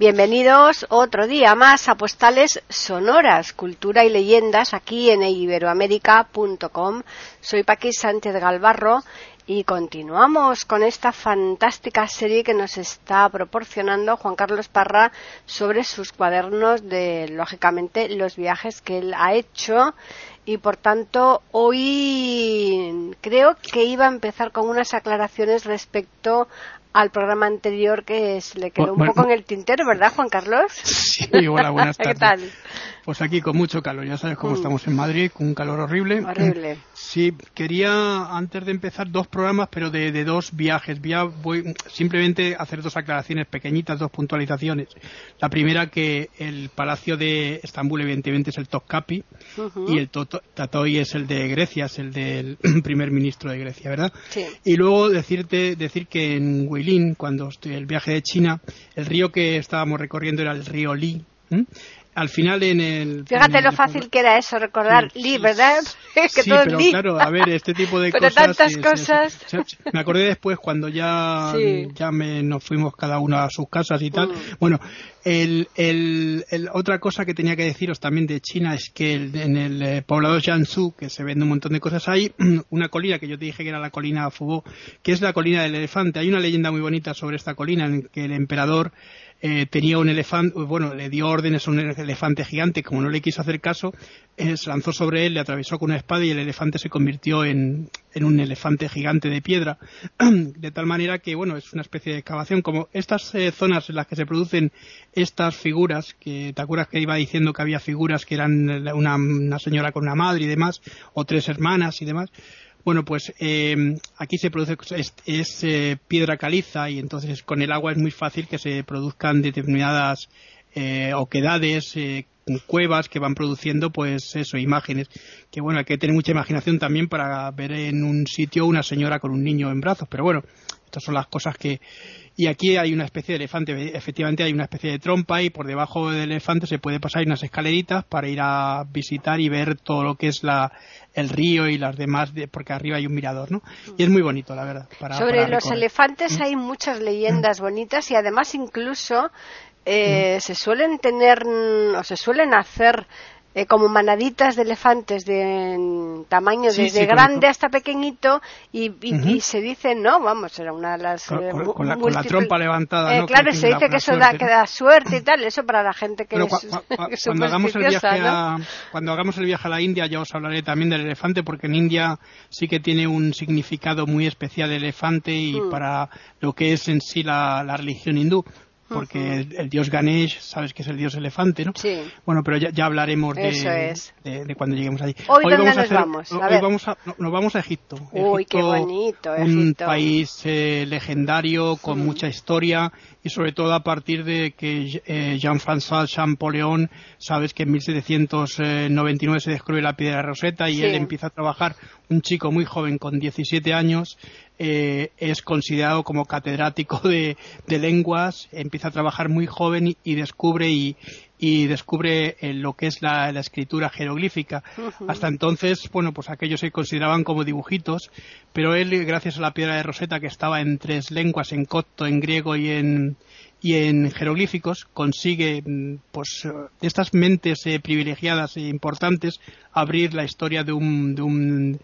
Bienvenidos otro día más a Postales Sonoras, Cultura y Leyendas aquí en iberoamérica.com. Soy Paqui Sánchez Galvarro y continuamos con esta fantástica serie que nos está proporcionando Juan Carlos Parra sobre sus cuadernos de, lógicamente, los viajes que él ha hecho y por tanto hoy creo que iba a empezar con unas aclaraciones respecto al programa anterior que se le quedó un poco en el tintero, ¿verdad, Juan Carlos? Sí, hola, buenas tardes. ¿Qué tal? Pues aquí con mucho calor, ya sabes cómo Mm. estamos en Madrid, con un calor horrible. Horrible. Sí, quería antes de empezar dos programas, pero de, de dos viajes. Voy a- voy simplemente a hacer dos aclaraciones pequeñitas, dos puntualizaciones. La primera que el Palacio de Estambul evidentemente es el Topkapi Ujú. y el Tatoi es el de Grecia, es el del primer ministro de Grecia, ¿verdad? Sí. Y luego decirte, decir que en Huilin, cuando el viaje de China, el río que estábamos recorriendo era el río Li. Al final en el... Fíjate en lo el- fácil que era eso, recordar Sí, Lee, ¿verdad? que Sí, todo pero Lee. claro, a ver, este tipo de Pero cosas... tantas sí, cosas. sí. Me acordé después cuando ya, ya me, nos fuimos cada uno a sus casas y tal. Mm. Bueno, el, el, otra cosa que tenía que deciros también de China es que el- en el eh, poblado Jiangsu, que se vende un montón de cosas, hay una colina que yo te dije que era la colina Fubó, que es la colina del elefante. Hay una leyenda muy bonita sobre esta colina en que el emperador eh, tenía un elefante, bueno, le dio órdenes a un elefante gigante, como no le quiso hacer caso, eh, se lanzó sobre él, le atravesó con una espada y el elefante se convirtió en, en un elefante gigante de piedra. De tal manera que, bueno, es una especie de excavación. Como estas eh, zonas en las que se producen estas figuras, que te acuerdas que iba diciendo que había figuras que eran una, una señora con una madre y demás, o tres hermanas y demás, bueno, pues eh, aquí se produce es, es, eh, piedra caliza y entonces con el agua es muy fácil que se produzcan determinadas eh, oquedades, eh, cuevas que van produciendo pues eso, imágenes. Que bueno, hay que tener mucha imaginación también para ver en un sitio una señora con un niño en brazos, pero bueno, estas son las cosas que... Y aquí hay una especie de elefante, efectivamente hay una especie de trompa y por debajo del elefante se puede pasar unas escaleritas para ir a visitar y ver todo lo que es la, el río y las demás, de, porque arriba hay un mirador, ¿no? Y es muy bonito, la verdad. Para, Sobre para los recorrer. elefantes hay muchas leyendas bonitas y además incluso eh, se suelen tener mm, o se suelen hacer eh, como manaditas de elefantes de en tamaño Sí, desde sí, grande hasta pequeñito y, y- se dice no vamos era una de las Con- eh, con- mu- con la- con la múltiple- trompa levantada, Eh, ¿no? claro Que se dice que eso da, suerte, que da suerte y tal eso para la gente que Pero es, cua- cua- que es cuando hagamos el viaje a, cuando hagamos el viaje a la India ya os hablaré también del elefante porque en India sí que tiene un significado muy especial el elefante y Mm. para lo que es en sí la, la religión hindú porque el, el dios Ganesh sabes que es el dios elefante ¿no? Sí. bueno pero ya, ya hablaremos de, es. de, de cuando lleguemos allí Hoy, ¿dónde vamos a nos vamos? A hoy ver. vamos a, no- nos vamos a Egipto Uy, qué Egipto, bonito, un Egipto. país eh, legendario con mucha historia y sobre todo a partir de que eh, Jean-François Champollion, sabes que en 1799 se descubre la piedra roseta y Sí. él empieza a trabajar, un chico muy joven con 17 años, eh, es considerado como catedrático de, de lenguas, empieza a trabajar muy joven y, y descubre y, y descubre eh, lo que es la, la escritura jeroglífica. Hasta entonces, bueno, pues aquellos se consideraban como dibujitos, pero él, gracias a la piedra de Rosetta, que estaba en tres lenguas, en copto, en griego y en, y en jeroglíficos, consigue, mm, pues, eh, de estas mentes eh, privilegiadas e importantes, abrir la historia de un, de un,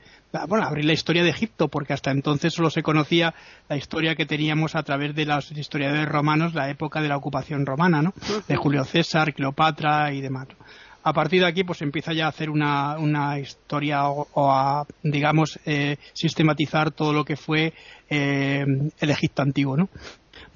bueno, abrir la historia de Egipto, porque hasta entonces solo se conocía la historia que teníamos a través de los historiadores romanos, la época de la ocupación romana, ¿no? De Julio César, Cleopatra y demás. A partir de aquí, pues empieza ya a hacer una, una historia o, o a, digamos, eh, sistematizar todo lo que fue eh, el Egipto antiguo, ¿no?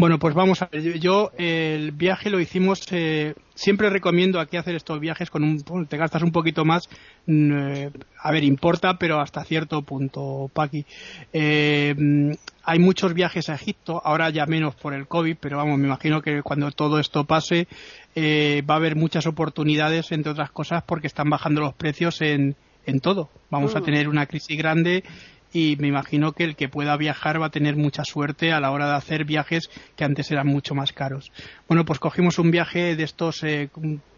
Bueno, pues vamos a ver. Yo eh, el viaje lo hicimos. Eh, siempre recomiendo aquí hacer estos viajes con un. bueno, te gastas un poquito más. mm, eh, a ver, importa, pero hasta cierto punto, Paqui. Eh, mm, hay muchos viajes a Egipto, ahora ya menos por el COVID, pero vamos, me imagino que cuando todo esto pase eh, va a haber muchas oportunidades, entre otras cosas, porque están bajando los precios en, en todo. Vamos a tener una crisis grande y me imagino que el que pueda viajar va a tener mucha suerte a la hora de hacer viajes que antes eran mucho más caros. Bueno, pues cogimos un viaje de estos, eh,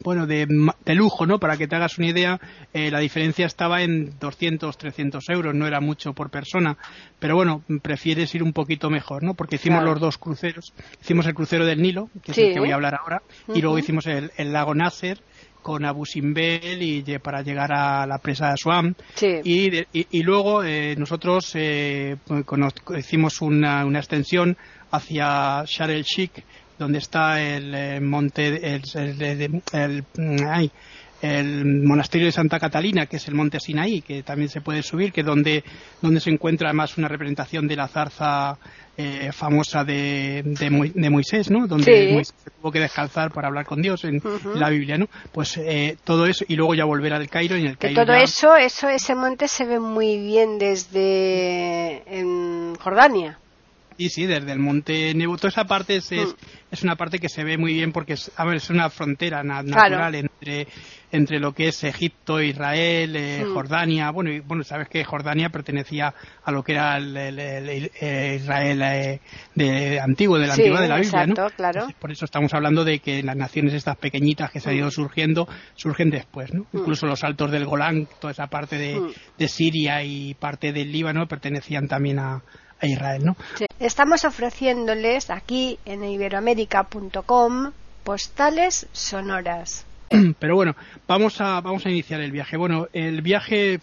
bueno, de, lujo, ¿no? Para que te hagas una idea, eh, la diferencia estaba en 200, 300 euros, no era mucho por persona, pero bueno, prefieres ir un poquito mejor, ¿no? Porque hicimos los dos cruceros, hicimos el crucero del Nilo, que es el que voy a hablar ahora, y luego hicimos el, el lago Nasser, con Abu Simbel y para llegar a la presa de Aswan. Y, luego eh, nosotros eh, pues, hicimos una, extensión hacia Shar el Sheikh, donde está el eh, monte, el, el, monasterio de Santa Catalina, que es el monte Sinaí, que también se puede subir, que donde, donde se encuentra además una representación de la zarza eh, famosa de, de, Moisés, ¿no? Donde Moisés tuvo que descalzar para hablar con Dios en, la Biblia, ¿no? Pues eh, todo eso y luego ya volver al Cairo y en el Cairo. todo eso, eso, ese monte se ve muy bien desde en Jordania. Sí, sí, desde el monte Nebo. Toda esa parte es, es, mm. una parte que se ve muy bien porque es, a ver, es una frontera natural entre, entre lo que es Egipto, Israel, eh, mm. Jordania. Bueno, y, bueno, sabes que Jordania pertenecía a lo que era el, eh, Israel eh, de, antiguo, de la antigua de la Biblia, ¿no? Claro. por eso estamos hablando de que las naciones estas pequeñitas que se han ido mm. surgiendo surgen después, ¿no? Incluso los altos del Golán, toda esa parte de, de Siria y parte del Líbano pertenecían también a Israel, ¿no? Estamos ofreciéndoles aquí en iberoamérica.com postales sonoras. Pero bueno, vamos a, vamos a iniciar el viaje. Bueno, el viaje,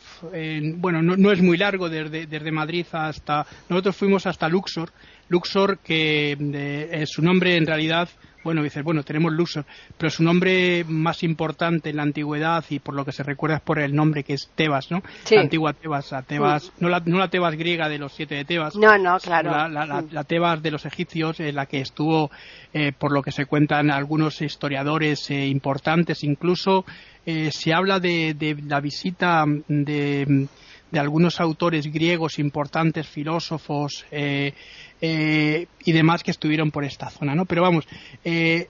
bueno, no, es muy largo desde, desde Madrid hasta, nosotros fuimos hasta Luxor, Luxor que eh, su nombre en realidad bueno, dices, bueno, tenemos Luxor, pero su nombre más importante en la antigüedad y por lo que se recuerda es por el nombre que es Tebas, ¿no? La antigua Tebas, Tebas no, la, no la Tebas griega de los siete de Tebas. No, no, claro. La, Tebas de los egipcios, en la que estuvo, eh, por lo que se cuentan algunos historiadores eh, importantes, incluso eh, se habla de, de la visita de de algunos autores griegos importantes, filósofos eh, eh, y demás que estuvieron por esta zona, ¿no? Pero vamos, eh,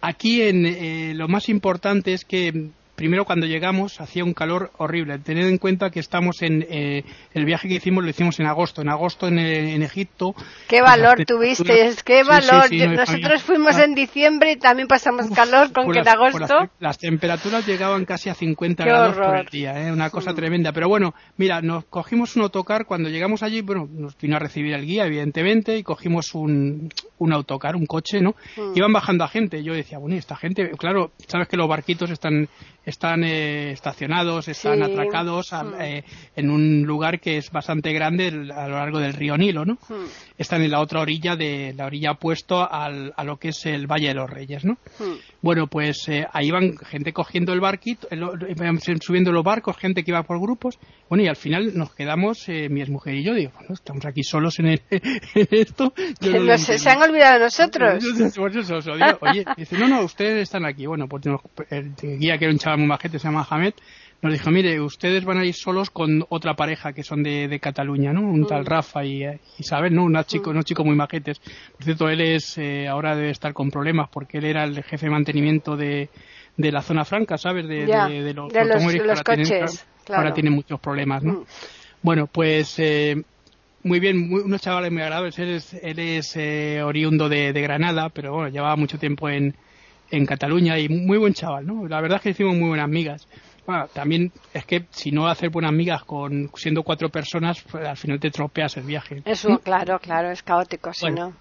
aquí en, lo más importante es que primero cuando llegamos hacía un calor horrible. Tened en cuenta que estamos en eh, el viaje que hicimos lo hicimos en agosto. En agosto en, en Egipto. Qué valor tuviste, qué valor. Nosotros fuimos en diciembre y también pasamos calor con que en agosto. Las, temperaturas llegaban casi a 50 grados por el día, ¿eh? una cosa mm. tremenda. Pero bueno, mira, nos cogimos un autocar cuando llegamos allí. Bueno, nos vino a recibir el guía, evidentemente, y cogimos un, un autocar, un coche, ¿no? Mm. Iban bajando a gente. Yo decía, bueno, esta gente, claro, sabes que los barquitos están están eh, estacionados, están atracados mm. eh, en un lugar que es bastante grande a lo largo del río Nilo, ¿no? Mm. Están en la otra orilla de la orilla opuesto al, a lo que es el Valle de los Reyes, ¿no? Mm. Bueno, pues eh, ahí van gente cogiendo el barquito, subiendo los barcos, gente que iba por grupos. Bueno, y al final nos quedamos, mi mujer y yo, digo, bueno, estamos aquí solos en, esto. no se han olvidado de nosotros. oye, dice, no, no, ustedes están aquí. Bueno, pues el guía que era un chaval muy majete, se llama Hamed, nos dijo, mire, ustedes van a ir solos con otra pareja que son de, Cataluña, ¿no? Un tal mm. Rafa y Isabel, ¿no? Un chico, mm. unos chicos muy majetes. Por cierto, él es, eh, ahora debe estar con problemas porque él era el jefe de mantenimiento de, de la zona franca, ¿sabes? De, de, los, los, coches. ahora tiene muchos problemas, ¿no? Mm. Bueno, pues eh, muy bien, unos chavales muy agradables. Él es, él es eh, oriundo de, Granada, pero bueno, llevaba mucho tiempo en, en Cataluña y muy buen chaval, ¿no? La verdad es que hicimos muy buenas amigas. Bueno, también es que si no hacer buenas amigas con siendo cuatro personas, pues, al final te tropeas el viaje. Eso, claro, claro, es caótico, si no.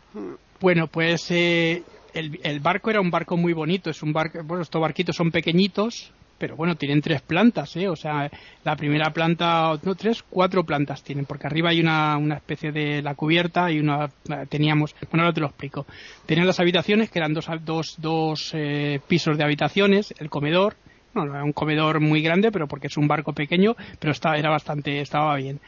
Bueno, pues eh, el, el, barco era un barco muy bonito, es un barco, bueno, estos barquitos son pequeñitos, pero bueno, tienen tres plantas, ¿eh? O sea, la primera planta, no, tres, cuatro plantas tienen, porque arriba hay una, una especie de la cubierta y una, teníamos, bueno, ahora te lo explico. Tenían las habitaciones, que eran dos, dos, dos eh, pisos de habitaciones, el comedor, no, era un comedor muy grande, pero porque es un barco pequeño, pero estaba, era bastante, estaba bien.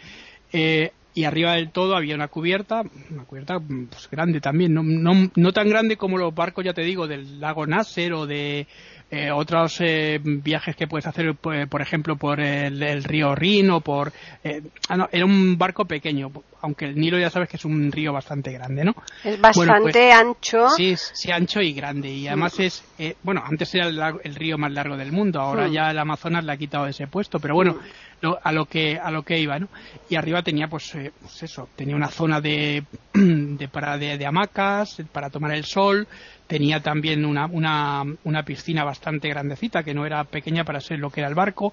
Eh, y arriba del todo había una cubierta, una cubierta pues, grande también, no, no, no, tan grande como los barcos, ya te digo, del lago Nasser o de eh, otros eh, viajes que puedes hacer, pues, por ejemplo, por el, río Rin o por... Eh, ah, no, era un barco pequeño, aunque el Nilo ya sabes que es un río bastante grande, ¿no? Es bastante pues, ancho. Sí, sí, ancho y grande. Y además es... bueno, antes era el, río más largo del mundo, ahora ya el Amazonas le ha quitado ese puesto, pero bueno... a lo que a lo que iba, ¿no? Y arriba tenía pues eh, pues eso, tenía una zona de, de, para, de, hamacas para tomar el sol, tenía también una, una, una, piscina bastante grandecita, que no era pequeña para ser lo que era el barco,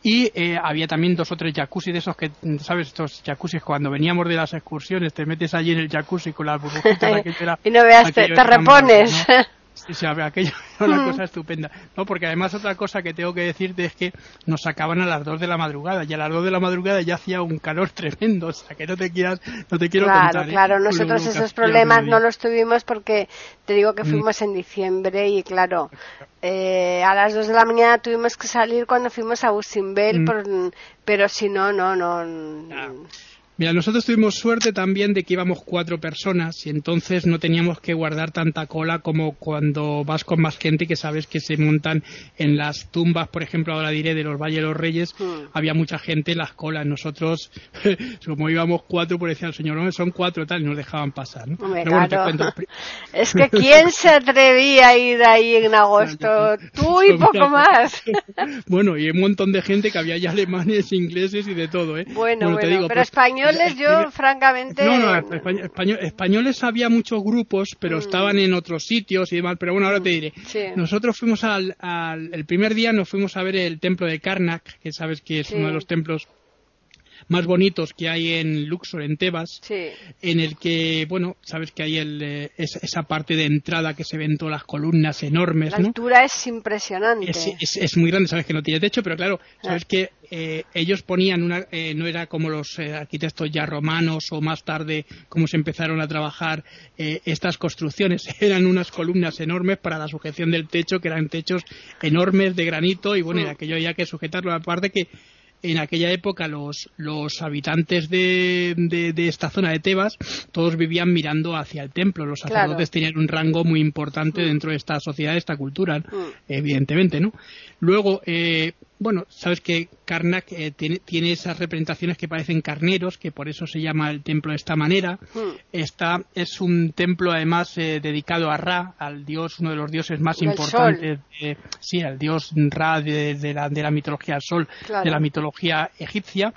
y eh, había también dos o tres jacuzzi de esos que, ¿sabes? Estos jacuzzis cuando veníamos de las excursiones, te metes allí en el jacuzzi con las burbujitas. y no veas, te, repones. Sí, sí, aquello era una cosa estupenda. No, porque además otra cosa que tengo que decirte es que nos sacaban a las 2 de la madrugada y a las 2 de la madrugada ya hacía un calor tremendo, o sea que no te quieras, no te quiero claro, contar. ¿eh? Claro, nosotros esos problemas no los tuvimos porque te digo que mm. fuimos en diciembre y claro, eh, a las 2 de la mañana tuvimos que salir cuando fuimos a Busimbel, mm. pero si no, no, no. Mira, nosotros tuvimos suerte también de que íbamos cuatro personas y entonces no teníamos que guardar tanta cola como cuando vas con más gente que sabes que se montan en las tumbas, por ejemplo, ahora diré de los Valle de los Reyes, hmm. había mucha gente en las colas. Nosotros, como íbamos cuatro, pues decía el señor, no, son cuatro tal, y nos dejaban pasar. es que ¿quién se atrevía a ir ahí en agosto? Tú y poco más. bueno, y un montón de gente que había ya alemanes, ingleses y de todo, ¿eh? Bueno, bueno, pero pues, español españoles yo, francamente... No, no, españoles había muchos grupos, pero mm. estaban en otros sitios y demás. Pero bueno, ahora te diré. Nosotros fuimos al, El primer día nos fuimos a ver el templo de Karnak, que sabes que es uno de los templos más bonitos que hay en Luxor, en Tebas, en el que, bueno, sabes que hay el, eh, esa parte de entrada que se ven todas las columnas enormes. La altura es impresionante. Es, muy grande, sabes que no tiene techo, pero claro, sabes ah. que eh, ellos ponían una, eh, no era como los arquitectos ya romanos o más tarde como se empezaron a trabajar estas construcciones, eran unas columnas enormes para la sujeción del techo, que eran techos enormes de granito y bueno, mm. aquello había que sujetarlo, aparte que en aquella época los, los habitantes de, de, esta zona de Tebas todos vivían mirando hacia el templo. Los sacerdotes tenían un rango muy importante mm. dentro de esta sociedad, de esta cultura, mm. evidentemente, ¿no? Luego, eh, bueno, sabes que Karnak eh, tiene, esas representaciones que parecen carneros, que por eso se llama el templo de esta manera. Hmm. Esta es un templo además eh, dedicado a Ra, al dios, uno de los dioses más importantes, sí, al dios Ra de, la, de la, mitología del sol, de la mitología egipcia.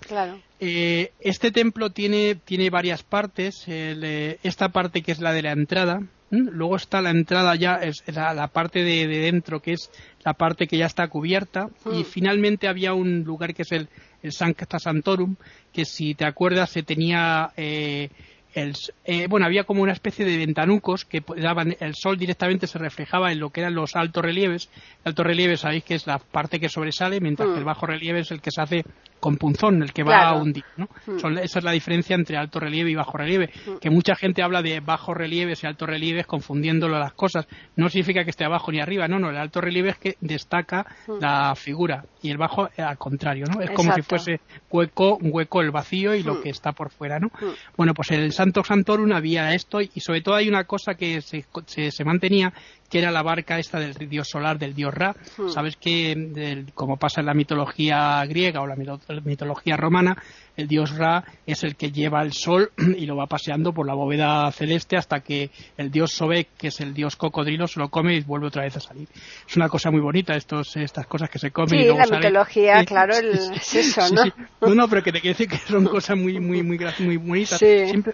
Eh, este templo tiene, tiene varias partes. esta parte que es la de la entrada, Luego está la entrada ya, es la, parte de, dentro, que es la parte que ya está cubierta. Y mm. finalmente había un lugar que es el, el Sancta Santorum, que si te acuerdas se tenía eh, eh, bueno, había como una especie de ventanucos que daban el sol directamente se reflejaba en lo que eran los altos relieves. El alto relieve sabéis que es la parte que sobresale, mientras que el mm. bajo relieve es el que se hace con punzón, el que va a hundir. ¿no? Mm. esa es la diferencia entre alto relieve y bajo relieve. Mm. Que mucha gente habla de bajo relieves y alto relieves confundiéndolo las cosas. No significa que esté abajo ni arriba, no, no. El alto relieve es que destaca la figura y el bajo al contrario, ¿no? Es como si fuese hueco, hueco el vacío y lo que está por fuera, ¿no? Bueno, pues el Santo Santorum había esto y sobre todo hay una cosa que se, se, mantenía que era la barca esta del dios solar, del dios Ra. Hmm. Sabes que, como pasa en la mitología griega o la mitología romana, el dios Ra es el que lleva el sol y lo va paseando por la bóveda celeste hasta que el dios Sobek, que es el dios cocodrilo, se lo come y vuelve otra vez a salir. Es una cosa muy bonita estos, estas cosas que se comen. Sí, la mitología, claro, es eso, ¿no? ¿no? No, pero que te quiero decir que son cosas muy, muy, muy, muy bonitas.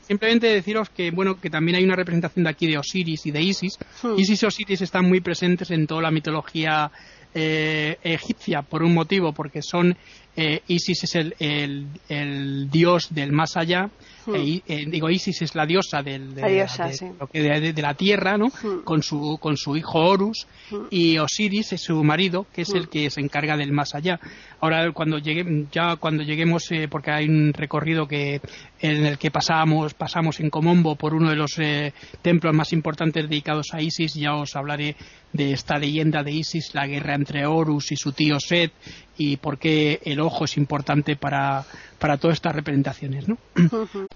simplemente deciros que, bueno, que también hay una representación de aquí de Osiris y de Isis. Hmm. Isis y Osiris están muy presentes en toda la mitología eh, egipcia por un motivo, porque son eh, Isis es el, el, dios del más allá, hmm. e eh, digo Isis es la diosa, del, de, de, la tierra, ¿no? Hmm. Con su con su hijo Horus hmm. y Osiris es su marido, que es el que se encarga del más allá. Ahora cuando llegue, ya cuando lleguemos, eh, porque hay un recorrido que en el que pasamos pasamos en Comombo por uno de los templos más importantes dedicados a Isis, ya os hablaré de esta leyenda de Isis, la guerra entre Horus y su tío Set y por qué el ojo es importante para, para todas estas representaciones. ¿no?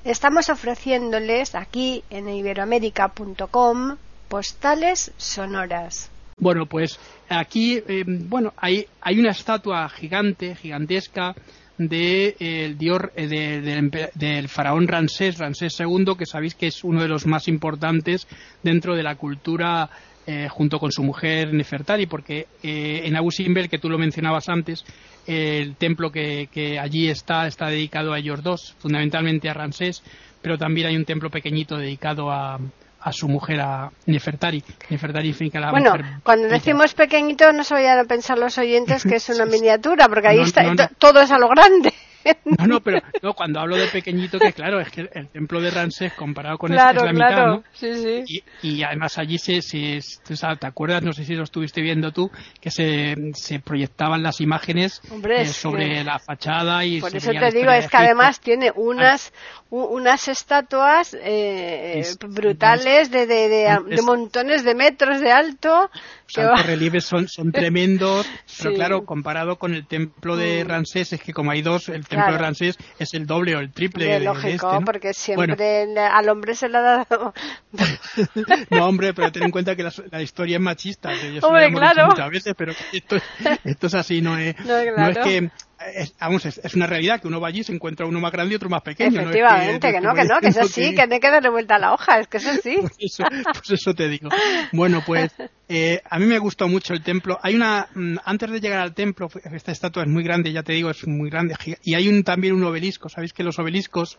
Estamos ofreciéndoles aquí en iberoamérica.com postales sonoras. Bueno, pues aquí eh, bueno, hay, hay una estatua gigante, gigantesca, de el dios eh, del faraón Ramsés, Ramsés II, que sabéis que es uno de los más importantes dentro de la cultura eh, junto con su mujer Nefertari, porque eh, en Abu Simbel, que tú lo mencionabas antes, el templo que, que, allí está está dedicado a ellos dos, fundamentalmente a Ramsés, pero también hay un templo pequeñito dedicado a, a su mujer, a Nefertari. Nefertari significa la bueno, mujer cuando decimos pequeñito no se vayan a pensar los oyentes que es una miniatura, porque ahí No, está, no, no. todo es a lo grande. No, no, pero no, cuando hablo de pequeñito, que claro, es que el, el templo de Ramsés comparado con claro, este es la claro. mitad, ¿no? Sí, sí. Y, y además allí se, se, se- ¿te acuerdas? No sé si lo estuviste viendo tú, que se, se proyectaban las imágenes Hombre, eh, sobre la fachada y Por se eso te digo, es que además tiene unas u- unas estatuas eh, Es- brutales de, de, de, es- de montones de metros de alto. Los relieves son, son tremendos, pero claro, comparado con el templo de Mm. Ramsés, es que como hay dos, el templo Claro. de Ramsés es el doble o el triple de, de lógico, este, ¿no? porque Bueno, siempre le- al hombre se le ha dado. no, hombre, pero ten en cuenta que la, la historia es machista. Que yo Hombre, claro. muchas veces, pero esto, esto es así, no es, No, no es claro. que. Es- vamos, es, es una realidad que uno va allí y se encuentra uno más grande y otro más pequeño. no es Efectivamente, que no, que no, que es diciendo así, que no hay que darle vuelta a la hoja, es que es así. Pues eso, pues eso te digo. Bueno, pues eh, a mí me gustó mucho el templo. Hay una, mm, antes de llegar al templo, esta estatua es muy grande, ya te digo, es muy grande. Y hay un, también un obelisco. Sabéis que los obeliscos,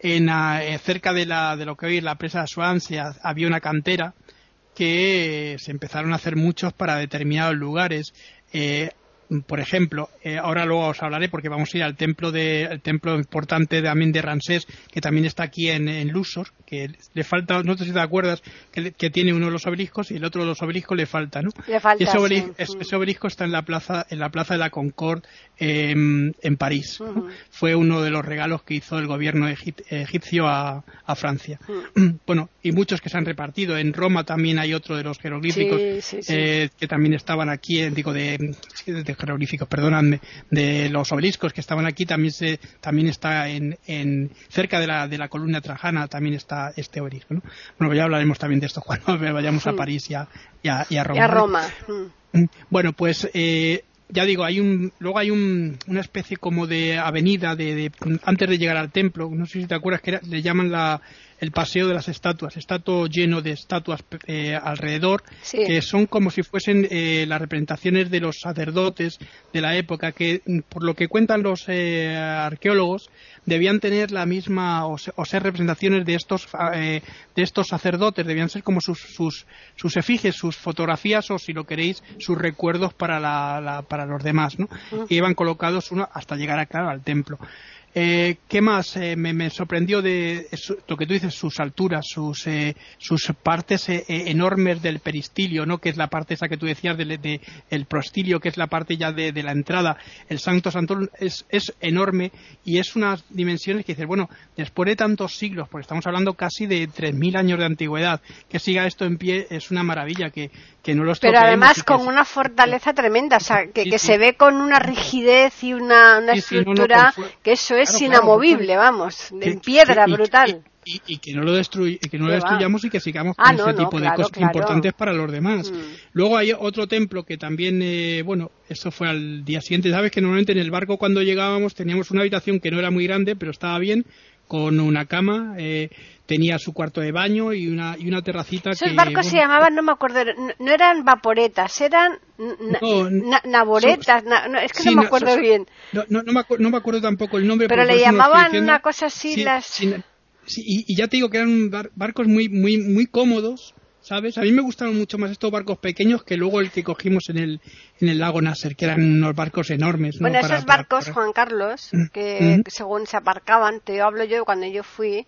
en, ah, eh, cerca de, la, de lo que hoy es la presa de Swansea, había una cantera que se empezaron a hacer muchos para determinados lugares. Eh, por ejemplo, eh, ahora luego os hablaré porque vamos a ir al templo de, el templo importante también de Ramsés, que también está aquí en, en Luxor, que le falta, no sé si te acuerdas, que, tiene uno de los obeliscos y el otro de los obeliscos le falta, ¿no? Le falta, ese, obeli- sí. es- ese obelisco está en la plaza, en la plaza de la Concorde eh, en París. Fue uno de los regalos que hizo el gobierno egip- egipcio a, a Francia. Bueno, y muchos que se han repartido. En Roma también hay otro de los jeroglíficos Sí, sí, sí. eh, que también estaban aquí, digo, de, jeroglíficos, perdóname, de los obeliscos que estaban aquí, también se, también está en, en cerca de la, de la columna trajana, también está este obelisco, ¿no? Bueno, pues ya hablaremos también de esto cuando vayamos a Mm. París y a, y a- y a Y Roma. a. Roma. mm. Mm, Bueno, pues eh, ya digo, hay un, luego hay un, una especie como de avenida de, de- antes de llegar al templo. No sé si te acuerdas que era- le llaman la, el paseo de las estatuas. Está todo lleno de estatuas eh, alrededor Sí. que son como si fuesen eh, las representaciones de los sacerdotes de la época que, mm, por lo que cuentan los eh, arqueólogos, debían tener la misma o, se- o ser representaciones de estos eh, de estos sacerdotes, debían ser como sus, sus sus efigies, sus fotografías o si lo queréis sus recuerdos para la, la- para los demás, ¿no? Y iban colocados uno hasta llegar a, claro, al templo. Eh, ¿Qué más eh, me, me sorprendió de eso- lo que tú dices, sus alturas, sus, eh, sus partes eh, eh, enormes del peristilio, ¿no? que es la parte esa que tú decías del de, el prostilio, que es la parte ya de, de la entrada, el Santo Santorum es, es enorme y es unas dimensiones que dices, bueno, después de tantos siglos, porque estamos hablando casi de 3.000 años de antigüedad, que siga esto en pie es una maravilla, que, que no lo Pero además con una fortaleza tremenda, o sea, que, Sí, que sí. se ve con una rigidez y una, una Sí, sí, no, no, estructura que eso es Claro, inamovible, claro. vamos, que- en piedra, que- brutal. Y, y que no lo, destruy, y que no lo Que va. destruyamos y que sigamos Ah, con ese no, tipo de cosas importantes para los demás. Mm. Luego hay otro templo que también, eh, bueno, eso fue al día siguiente. Sabes que normalmente en el barco cuando llegábamos teníamos una habitación que no era muy grande, pero estaba bien, con una cama, eh, tenía su cuarto de baño y una, y una terracita Esos que... barcos se llamaban, no me acuerdo, no, no eran vaporetas, eran na- No, na- naboretas, na- no, es que sí, no me acuerdo so- bien. No, me acu- no me acuerdo tampoco el nombre. Pero le llamaban diciendo. una cosa así Sí, las... sí, y, y ya te digo que eran bar- barcos muy, muy, muy cómodos, ¿sabes? A mí me gustaron mucho más estos barcos pequeños que luego el que cogimos en el, en el lago Nasser, que eran unos barcos enormes. ¿no? Bueno, Para- esos para barcos. Juan Carlos, Mm, que mm. según se aparcaban, te hablo yo cuando yo fui,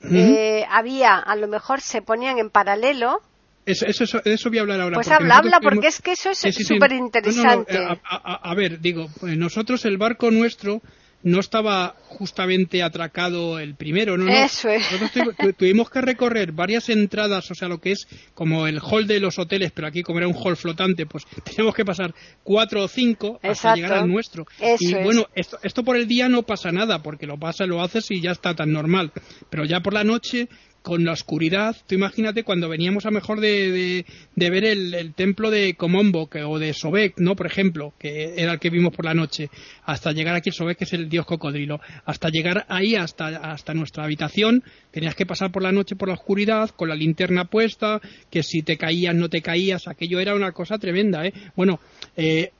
Mm. eh, había, a lo mejor se ponían en paralelo. Eso, eso, eso, de eso voy a hablar ahora. Pues porque habla, habla, porque tuvimos- es que eso es Sí, sí, sí. súper No, no, no, interesante. eh, a, a- a ver, digo, pues nosotros el barco nuestro no estaba justamente atracado el primero, ¿no? no. Eso es. Nosotros tu- tuvimos que recorrer varias entradas, o sea, lo que es como el hall de los hoteles, pero aquí como era un hall flotante, pues teníamos que pasar cuatro o cinco hasta Exacto. llegar al nuestro. Eso y bueno, esto, esto por el día no pasa nada, porque lo pasa, lo haces y ya está tan normal. Pero ya por la noche con la oscuridad, tú imagínate cuando veníamos a mejor de, de, ver el, templo de Comombo o de Sobek, ¿no? Por ejemplo, que era el que vimos por la noche, hasta llegar aquí, Sobek que es el dios cocodrilo, hasta llegar ahí, hasta, hasta nuestra habitación, tenías que pasar por la noche por la oscuridad, con la linterna puesta, que si te caías, no te caías, aquello era una cosa tremenda, ¿eh? Bueno, eh,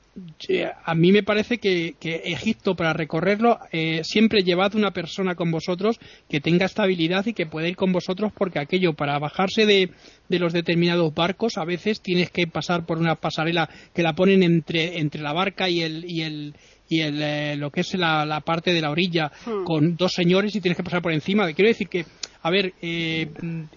a mí me parece que, Egipto, para recorrerlo, eh, siempre llevad una persona con vosotros que tenga estabilidad y que pueda ir con vosotros, porque aquello, para bajarse de, los determinados barcos, a veces tienes que pasar por una pasarela que la ponen entre, entre la barca y el, y el, y el, eh, lo que es la, parte de la orilla hmm. con dos señores y tienes que pasar por encima. Quiero decir que, a ver. Eh,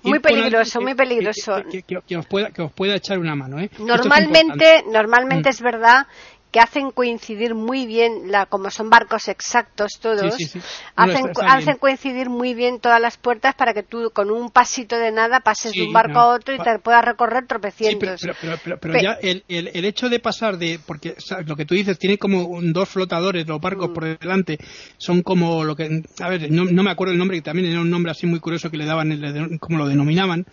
muy peligroso, muy peligroso. Que, os pueda, que os pueda echar una mano. ¿eh? Normalmente, normalmente hmm. es verdad que hacen coincidir muy bien, la, como son barcos exactos todos, hacen, coincidir muy bien todas las puertas para que tú con un pasito de nada pases de un barco a otro y te puedas recorrer tropecientos. pero, pero, ya el, el, hecho de pasar de, porque lo que tú dices, tiene como dos flotadores, los barcos mm. por delante, son como lo que, a ver, no, me acuerdo el nombre, que también era un nombre así muy curioso que le daban, como lo denominaban,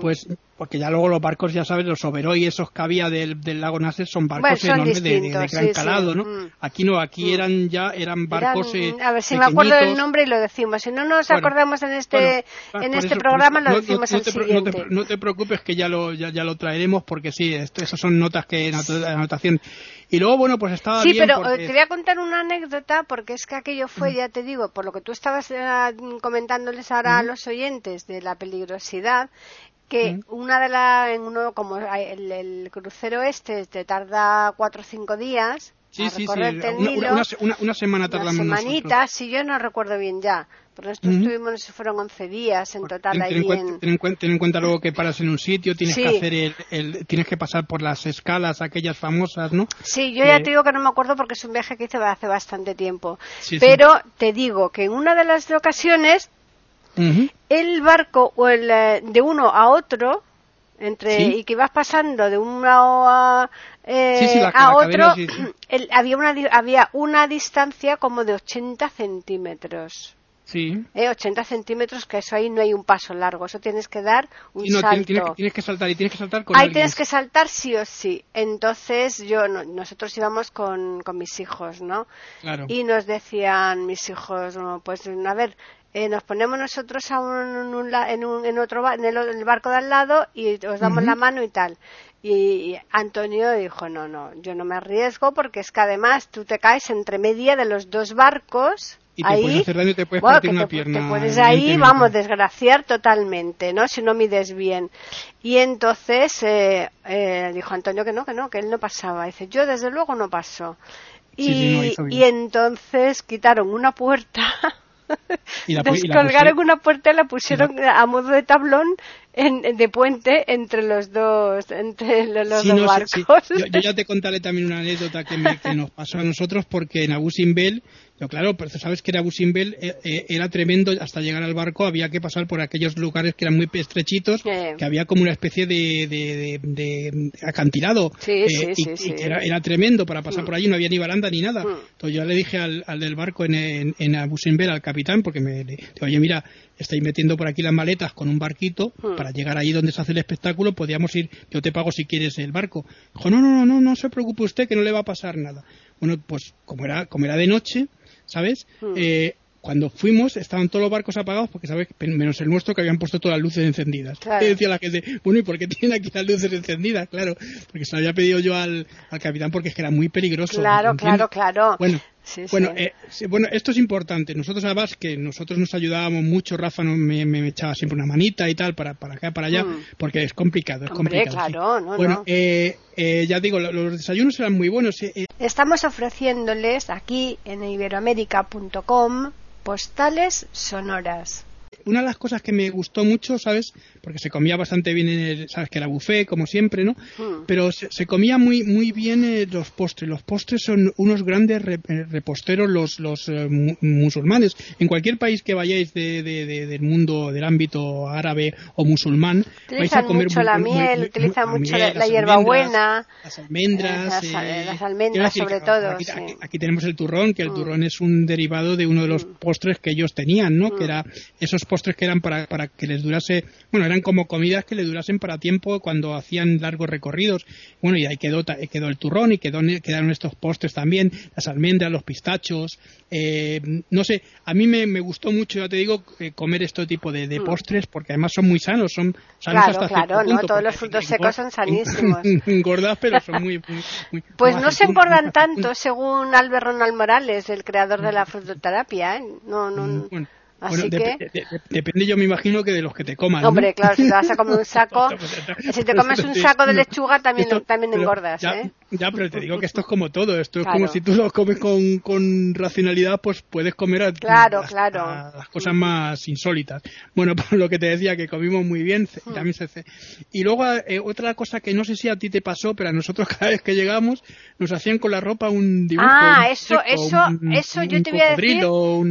pues porque ya luego los barcos, ya sabes, los Oberoi, esos que había del, lago Nasser, son barcos enormes de, gran calado, ¿no? Mm. Aquí no, aquí mm. eran ya, eran barcos eh, A ver, si me acuerdo del nombre y lo decimos. Si no nos acordamos en este, ah, en este programa, lo decimos no, el siguiente. No te, preocupes que ya lo, ya, lo traeremos, porque sí, esto, esas son notas que, anotación. Y luego, bueno, pues estaba sí, bien pero eh, te voy a contar una anécdota, porque es que aquello fue, ya te digo, por lo que tú estabas eh, comentándoles ahora a los oyentes de la peligrosidad, que una de las, en uno, como el, crucero este te tarda cuatro o cinco días. Sí, sí, sí. Una, una, semana tardamos Una semanita, si yo no recuerdo bien ya. Pero nosotros estuvimos, fueron 11 días en total ten, ahí ten, en... ten, en cuenta, ten, en cuenta, luego que paras en un sitio, tienes que hacer el, el, tienes que pasar por las escalas aquellas famosas, ¿no? Sí, yo ya te digo que no me acuerdo porque es un viaje que hice hace bastante tiempo. Pero te digo que en una de las ocasiones el barco o el, eh, de uno a otro, entre y que vas pasando de uno a, eh, a otro, había, una, había una distancia como de 80 centímetros. Sí. Eh, 80 centímetros, que eso ahí no hay un paso largo, eso tienes que dar un salto. Tienes, que, saltar y tienes que saltar con Ahí tienes que saltar sí o sí. Entonces, yo, nosotros íbamos con, con mis hijos, ¿no? Claro. Y nos decían mis hijos, pues, a ver, eh, nos ponemos nosotros a un, en, un, en, otro en el, barco de al lado y os damos la mano y tal. Y, Antonio dijo, no, no, yo no me arriesgo porque es que además tú te caes entre media de los dos barcos. Y te ahí, puedes hacer daño y te puedes partir una pierna. Te puedes ahí, vamos, desgraciar totalmente, ¿no? Si no mides bien. Y entonces eh, eh, dijo Antonio que no, que no, que él no pasaba. Dice, yo desde luego no paso. Y, y entonces quitaron una puerta y la, Descolgaron una puerta y la pusieron a modo de tablón en, de puente entre los dos, entre los, dos barcos. Yo, ya te contaré también una anécdota que, que nos pasó a nosotros porque en Abu Simbel claro, pero sabes que era Busimbel eh, eh, era tremendo, hasta llegar al barco había que pasar por aquellos lugares que eran muy estrechitos, que había como una especie de, de, acantilado. Sí, eh, sí, y era, tremendo para pasar mm. por allí, no había ni baranda ni nada. Mm. Entonces yo le dije al, del barco en, en, en Abu Simbel, al capitán, porque me dijo, oye, mira, estáis metiendo por aquí las maletas con un barquito mm. para llegar allí donde se hace el espectáculo, podríamos ir, yo te pago si quieres el barco. Dijo, no, no, no, no, no se preocupe usted que no le va a pasar nada. Bueno, pues como era, como era de noche, ¿sabes? Hmm. Eh, cuando fuimos estaban todos los barcos apagados porque sabes menos el nuestro que habían puesto todas las luces encendidas. Y decía la gente bueno y por qué tienen aquí las luces encendidas claro porque se lo había pedido yo al, capitán porque es que era muy peligroso claro claro claro. Bueno bueno, eh, bueno, esto es importante. Nosotros además que nosotros nos ayudábamos mucho, Rafa me, me, echaba siempre una manita y tal para, para acá, para allá, hmm. porque es complicado, es complicado. Claro, no, bueno, Eh, eh, ya digo, los desayunos eran muy buenos. Eh, Estamos ofreciéndoles aquí en iberoamérica.com postales sonoras una de las cosas que me gustó mucho, ¿sabes? Porque se comía bastante bien, en el, ¿sabes? Que era buffet, como siempre, ¿no? Hmm. Pero se, comía muy muy bien eh, los postres. Los postres son unos grandes eh, reposteros los, los eh, musulmanes. En cualquier país que vayáis de, del mundo, del ámbito árabe o musulmán, vais a comer mucho la miel, utilizan mucho la, hierbabuena, las almendras, las, almendras sobre todo. Aquí, tenemos el turrón, que el hmm. turrón es un derivado de uno de los hmm. postres que ellos tenían, ¿no? Que era esos postres que eran para, para que les durase, bueno, eran como comidas que le durasen para tiempo cuando hacían largos recorridos. Bueno, y ahí quedó, quedó el turrón y quedó, quedaron estos postres también, las almendras, los pistachos. Eh, no sé, a mí me, me, gustó mucho, ya te digo, eh, comer este tipo de, de mm. postres porque además son muy sanos, son sanos claro, hasta claro, ¿no? Todos los frutos secos son sanísimos. Engordas, pero son muy... muy, pues no se engordan tanto, según Albert Ronald Morales, el creador de la frutoterapia, ¿eh? No, no... Mm, Así que... depende, yo me imagino que de los que te coman. Hombre, claro, si te vas a comer un saco, si te comes un saco de lechuga también, también engordas, ya, ¿eh? Ya, pero te digo que esto es como todo. Esto es como si tú lo comes con, con racionalidad, pues puedes comer a, claro, claro. las cosas más insólitas. Bueno, por lo que te decía, que comimos muy bien, hmm. también se Y luego, eh, otra cosa que no sé si a ti te pasó, pero a nosotros cada vez que llegamos nos hacían con la ropa un dibujo. Ah, eso, eso, eso yo te voy a decir.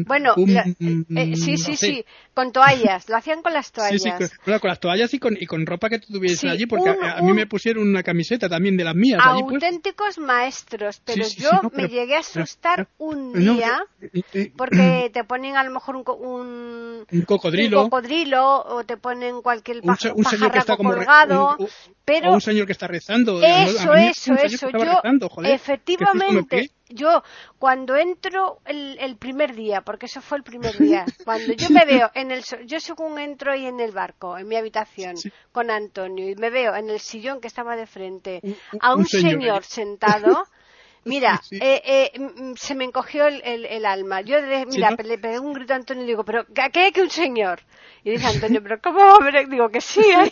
bueno, eh, sí, sí, sí, con toallas, lo hacían con las toallas. Sí, sí, con, con las toallas y con, y con ropa que tú tuvieses allí, porque a, mí me pusieron una camiseta también de las mías. Allí, pues. Auténticos maestros, pero yo me llegué a asustar un día, porque te ponen a lo mejor un, un, cocodrilo. un cocodrilo, o te ponen cualquier un, un señor que está como colgado, pero... O un señor que está rezando. Eso, eso, eso, yo, efectivamente yo cuando entro el, el, primer día, porque eso fue el primer día, cuando yo me veo en el, yo según entro ahí en el barco, en mi habitación, con Antonio, y me veo en el sillón que estaba de frente a un, señor, sentado, Mira, eh, eh, se me encogió el, el, alma. Yo, mira, le pegué un grito a Antonio y digo, pero ¿qué hay que un señor? Y dice Antonio, pero ¿cómo? Digo que sí. ¿eh?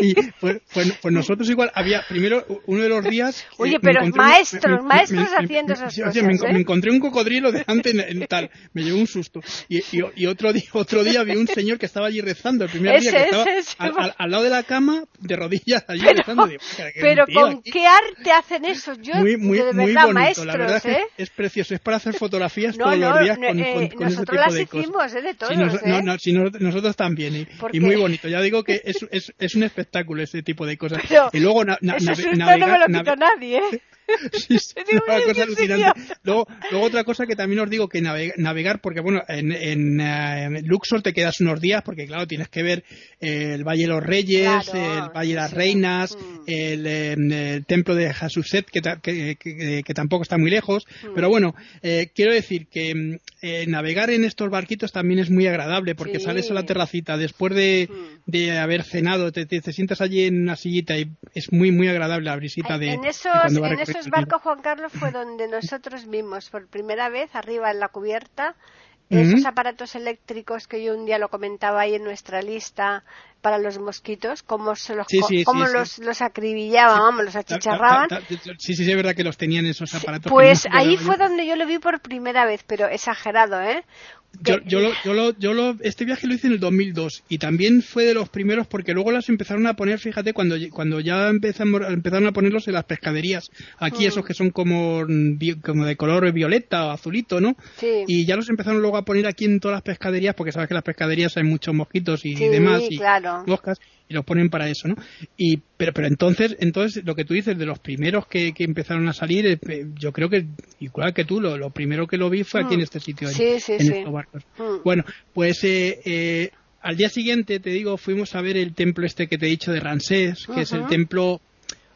y pues, pues, pues, nosotros igual, había primero uno de los días... Oye, pero maestros, maestros haciendo esas cosas. me, ¿eh? me, encontré un cocodrilo delante en, tal, me llevó un susto. Y, y, otro, día, otro día vi un señor que estaba allí rezando, el primer día que estaba al, al, lado de la cama, de rodillas, allí rezando. pero ¿con qué arte hacen eso? Yo, muy, muy, de verdad, muy bonito, maestros, la verdad ¿eh? es, precioso, es para hacer fotografías todos los días con, eh, con, ese tipo las de hicimos, cosas. ¿eh? De todos, no, no, si nosotros también, y, muy bonito. Ya digo que es, es, es, un espectáculo ese tipo de cosas. y luego na, na, navegar, no me lo nadie, ¿eh? sí, una cosa alucinante. Luego, luego, otra cosa que también os digo que navegar, porque bueno, en, en, eh, Luxor te quedas unos días porque claro, tienes que ver el Valle de los Reyes, el Valle de las Reinas, mm. el, templo de Hasuset, que, que, que, tampoco está muy lejos. Mm. Pero bueno, eh, quiero decir que mm, eh, navegar en estos barquitos también es muy agradable porque sales a la terracita después de, de haber cenado, te, te, sientas allí en una sillita y es muy, muy agradable la brisita de, en esos, esos barcos, Juan Carlos, fue donde nosotros vimos por primera vez arriba en la cubierta esos aparatos eléctricos que yo un día lo comentaba ahí en nuestra lista para los mosquitos, cómo, los, los, acribillaban, vamos, los achicharraban. Sí, sí, es verdad que los tenían esos aparatos. Pues ahí fue donde yo lo vi por primera vez, pero exagerado, ¿eh? Yo, yo, lo, yo, lo, yo lo, este viaje lo hice en el 2002 y también fue de los primeros porque luego las empezaron a poner, fíjate, cuando, cuando ya empezamos, empezaron a ponerlos en las pescaderías, aquí mm. esos que son como, como de color violeta o azulito, ¿no? Sí. Y ya los empezaron luego a poner aquí en todas las pescaderías porque sabes que en las pescaderías hay muchos mosquitos y, demás y moscas y los ponen para eso, ¿no? Y pero pero entonces entonces lo que tú dices de los primeros que, que empezaron a salir, eh, yo creo que igual que tú lo, lo primero que lo vi fue aquí en mm. este sitio, en, estos barcos. Mm. Bueno, pues eh, eh, al día siguiente te digo fuimos a ver el templo este que te he dicho de Ramsés, que es el templo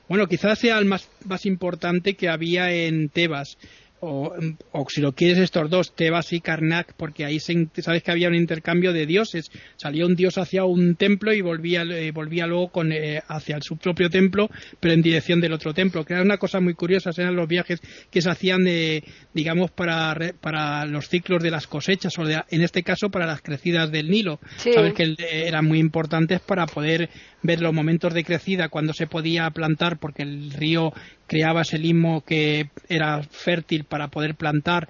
bueno, quizás sea el más, más importante que había en Tebas o, o, si lo quieres estos dos, Tebas y Karnak, porque ahí sabes que había un intercambio de dioses. Salía un dios hacia un templo y volvía, eh, volvía luego con, eh, hacia su propio templo, pero en dirección del otro templo. Que era una cosa muy curiosa, eran los viajes que se hacían, de, digamos, para, para los ciclos de las cosechas, o en este caso para las crecidas del Nilo. Sabes que eran muy importantes para poder ver los momentos de crecida cuando se podía plantar, porque el río creaba ese limo que era fértil para poder plantar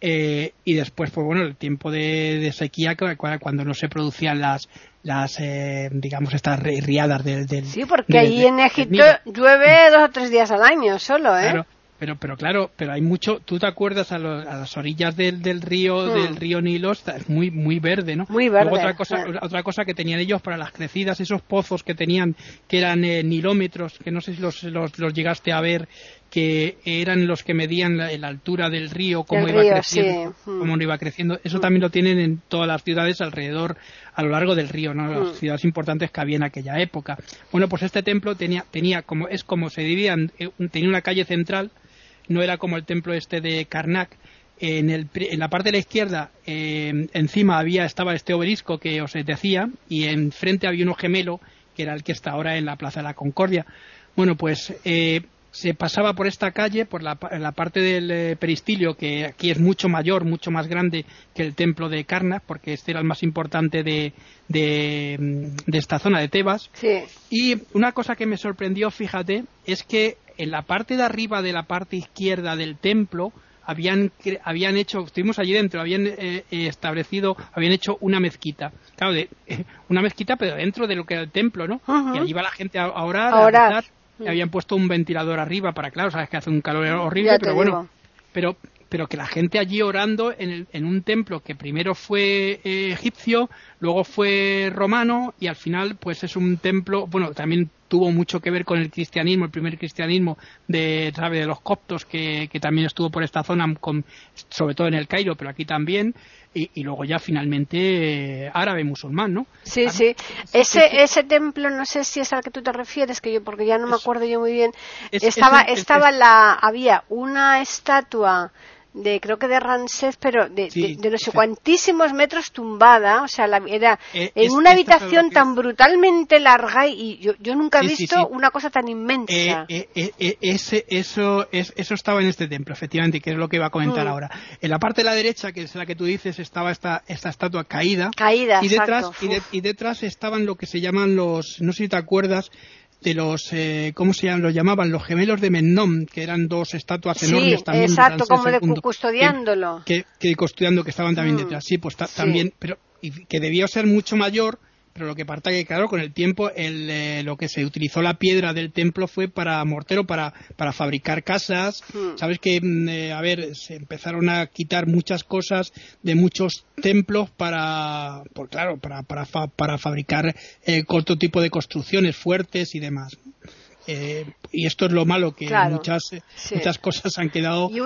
eh, y después pues bueno el tiempo de, sequía cuando no se producían las las eh, digamos estas riadas del, del sí porque ahí en Egipto llueve dos o tres días al año solo eh pero pero claro pero hay mucho tú te acuerdas a, las orillas del, del río hmm. del río Nilo es muy muy verde no muy verde otra cosa otra cosa que tenían ellos para las crecidas esos pozos que tenían que eran eh, nilómetros que no sé si los, los, los llegaste a ver que eran los que medían la, altura del río, cómo iba creciendo, cómo iba creciendo. Eso mm. también lo tienen en todas las ciudades alrededor, a lo largo del río, ¿no? Las mm. ciudades importantes que había en aquella época. Bueno, pues este templo tenía, tenía como, es como se dividían, eh, tenía una calle central, no era como el templo este de Karnak, en, el, en, la parte de la izquierda, eh, encima había estaba este obelisco que os decía, y enfrente había uno gemelo, que era el que está ahora en la Plaza de la Concordia. Bueno, pues eh, se pasaba por esta calle, por la, parte del eh, peristilio, que aquí es mucho mayor, mucho más grande que el templo de Karnak, porque este era el más importante de, de, esta zona de Tebas. Y una cosa que me sorprendió, fíjate, es que en la parte de arriba de la parte izquierda del templo, habían, habían hecho, estuvimos allí dentro, habían eh, establecido, habían hecho una mezquita. Claro, de, una mezquita, pero dentro de lo que era el templo, ¿no? Y allí va la gente a, orar, a orar habían puesto un ventilador arriba para, claro, sabes que hace un calor horrible, pero bueno, pero pero que la gente allí orando en, en un templo que primero fue eh, egipcio, luego fue romano y al final pues es un templo, bueno, también tuvo mucho que ver con el cristianismo, el primer cristianismo de, ¿sabe? de los coptos que, que también estuvo por esta zona, con, sobre todo en el Cairo, pero aquí también y, luego ya finalmente eh, árabe musulmán, ¿no? Sí, sí. Ese, ese templo, no sé si es al que tú te refieres, que yo, porque ya no me acuerdo yo muy bien, estaba, estaba la, había una estatua de creo que de Ramsés, pero de, de, no sé cuantísimos metros tumbada, o sea, la, era eh, en una habitación tan brutalmente larga y yo, yo nunca he visto una cosa tan inmensa. Eh, eh, ese, eso, es, eso estaba en este templo, efectivamente, que es lo que iba a comentar mm. ahora. En la parte de la derecha, que es la que tú dices, estaba esta, esta estatua caída. Caída, y detrás, y, y, detrás estaban lo que se llaman los, no sé si te acuerdas, de los, eh, ¿cómo se llaman? Los llamaban los gemelos de Mennom, que eran dos estatuas enormes también. exacto, como de custodiándolo. Que, que, custodiando, que estaban también mm. detrás. Sí, pues también, pero y que debió ser mucho mayor pero lo que parta que, claro, con el tiempo eh, lo que se utilizó la piedra del templo fue para mortero, para, para fabricar casas. Hmm. Sabes que, mm, eh, a ver, se empezaron a quitar muchas cosas de muchos templos para, por, claro, para, para, para fabricar eh, otro tipo de construcciones fuertes y demás. Eh, y esto es lo malo, que muchas, muchas cosas han quedado.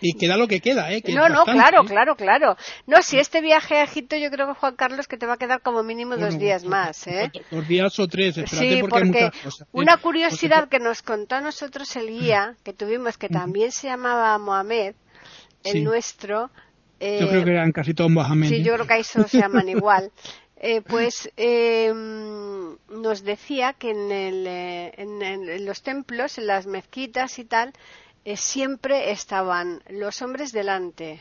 Y, queda lo que queda, ¿eh? no, no, claro, claro, claro. No, si este viaje a Egipto, yo creo que Juan Carlos que te va a quedar como mínimo dos días más, ¿eh? Dos días o tres, sí, porque, una curiosidad que nos contó a nosotros el guía que tuvimos, que también se llamaba Mohamed, el nuestro. yo creo que eran casi todos Mohamed. Sí, yo creo que ahí se llaman igual. Eh, pues eh, nos decía que en, el, eh, en, los templos, en las mezquitas y tal, siempre estaban los hombres delante,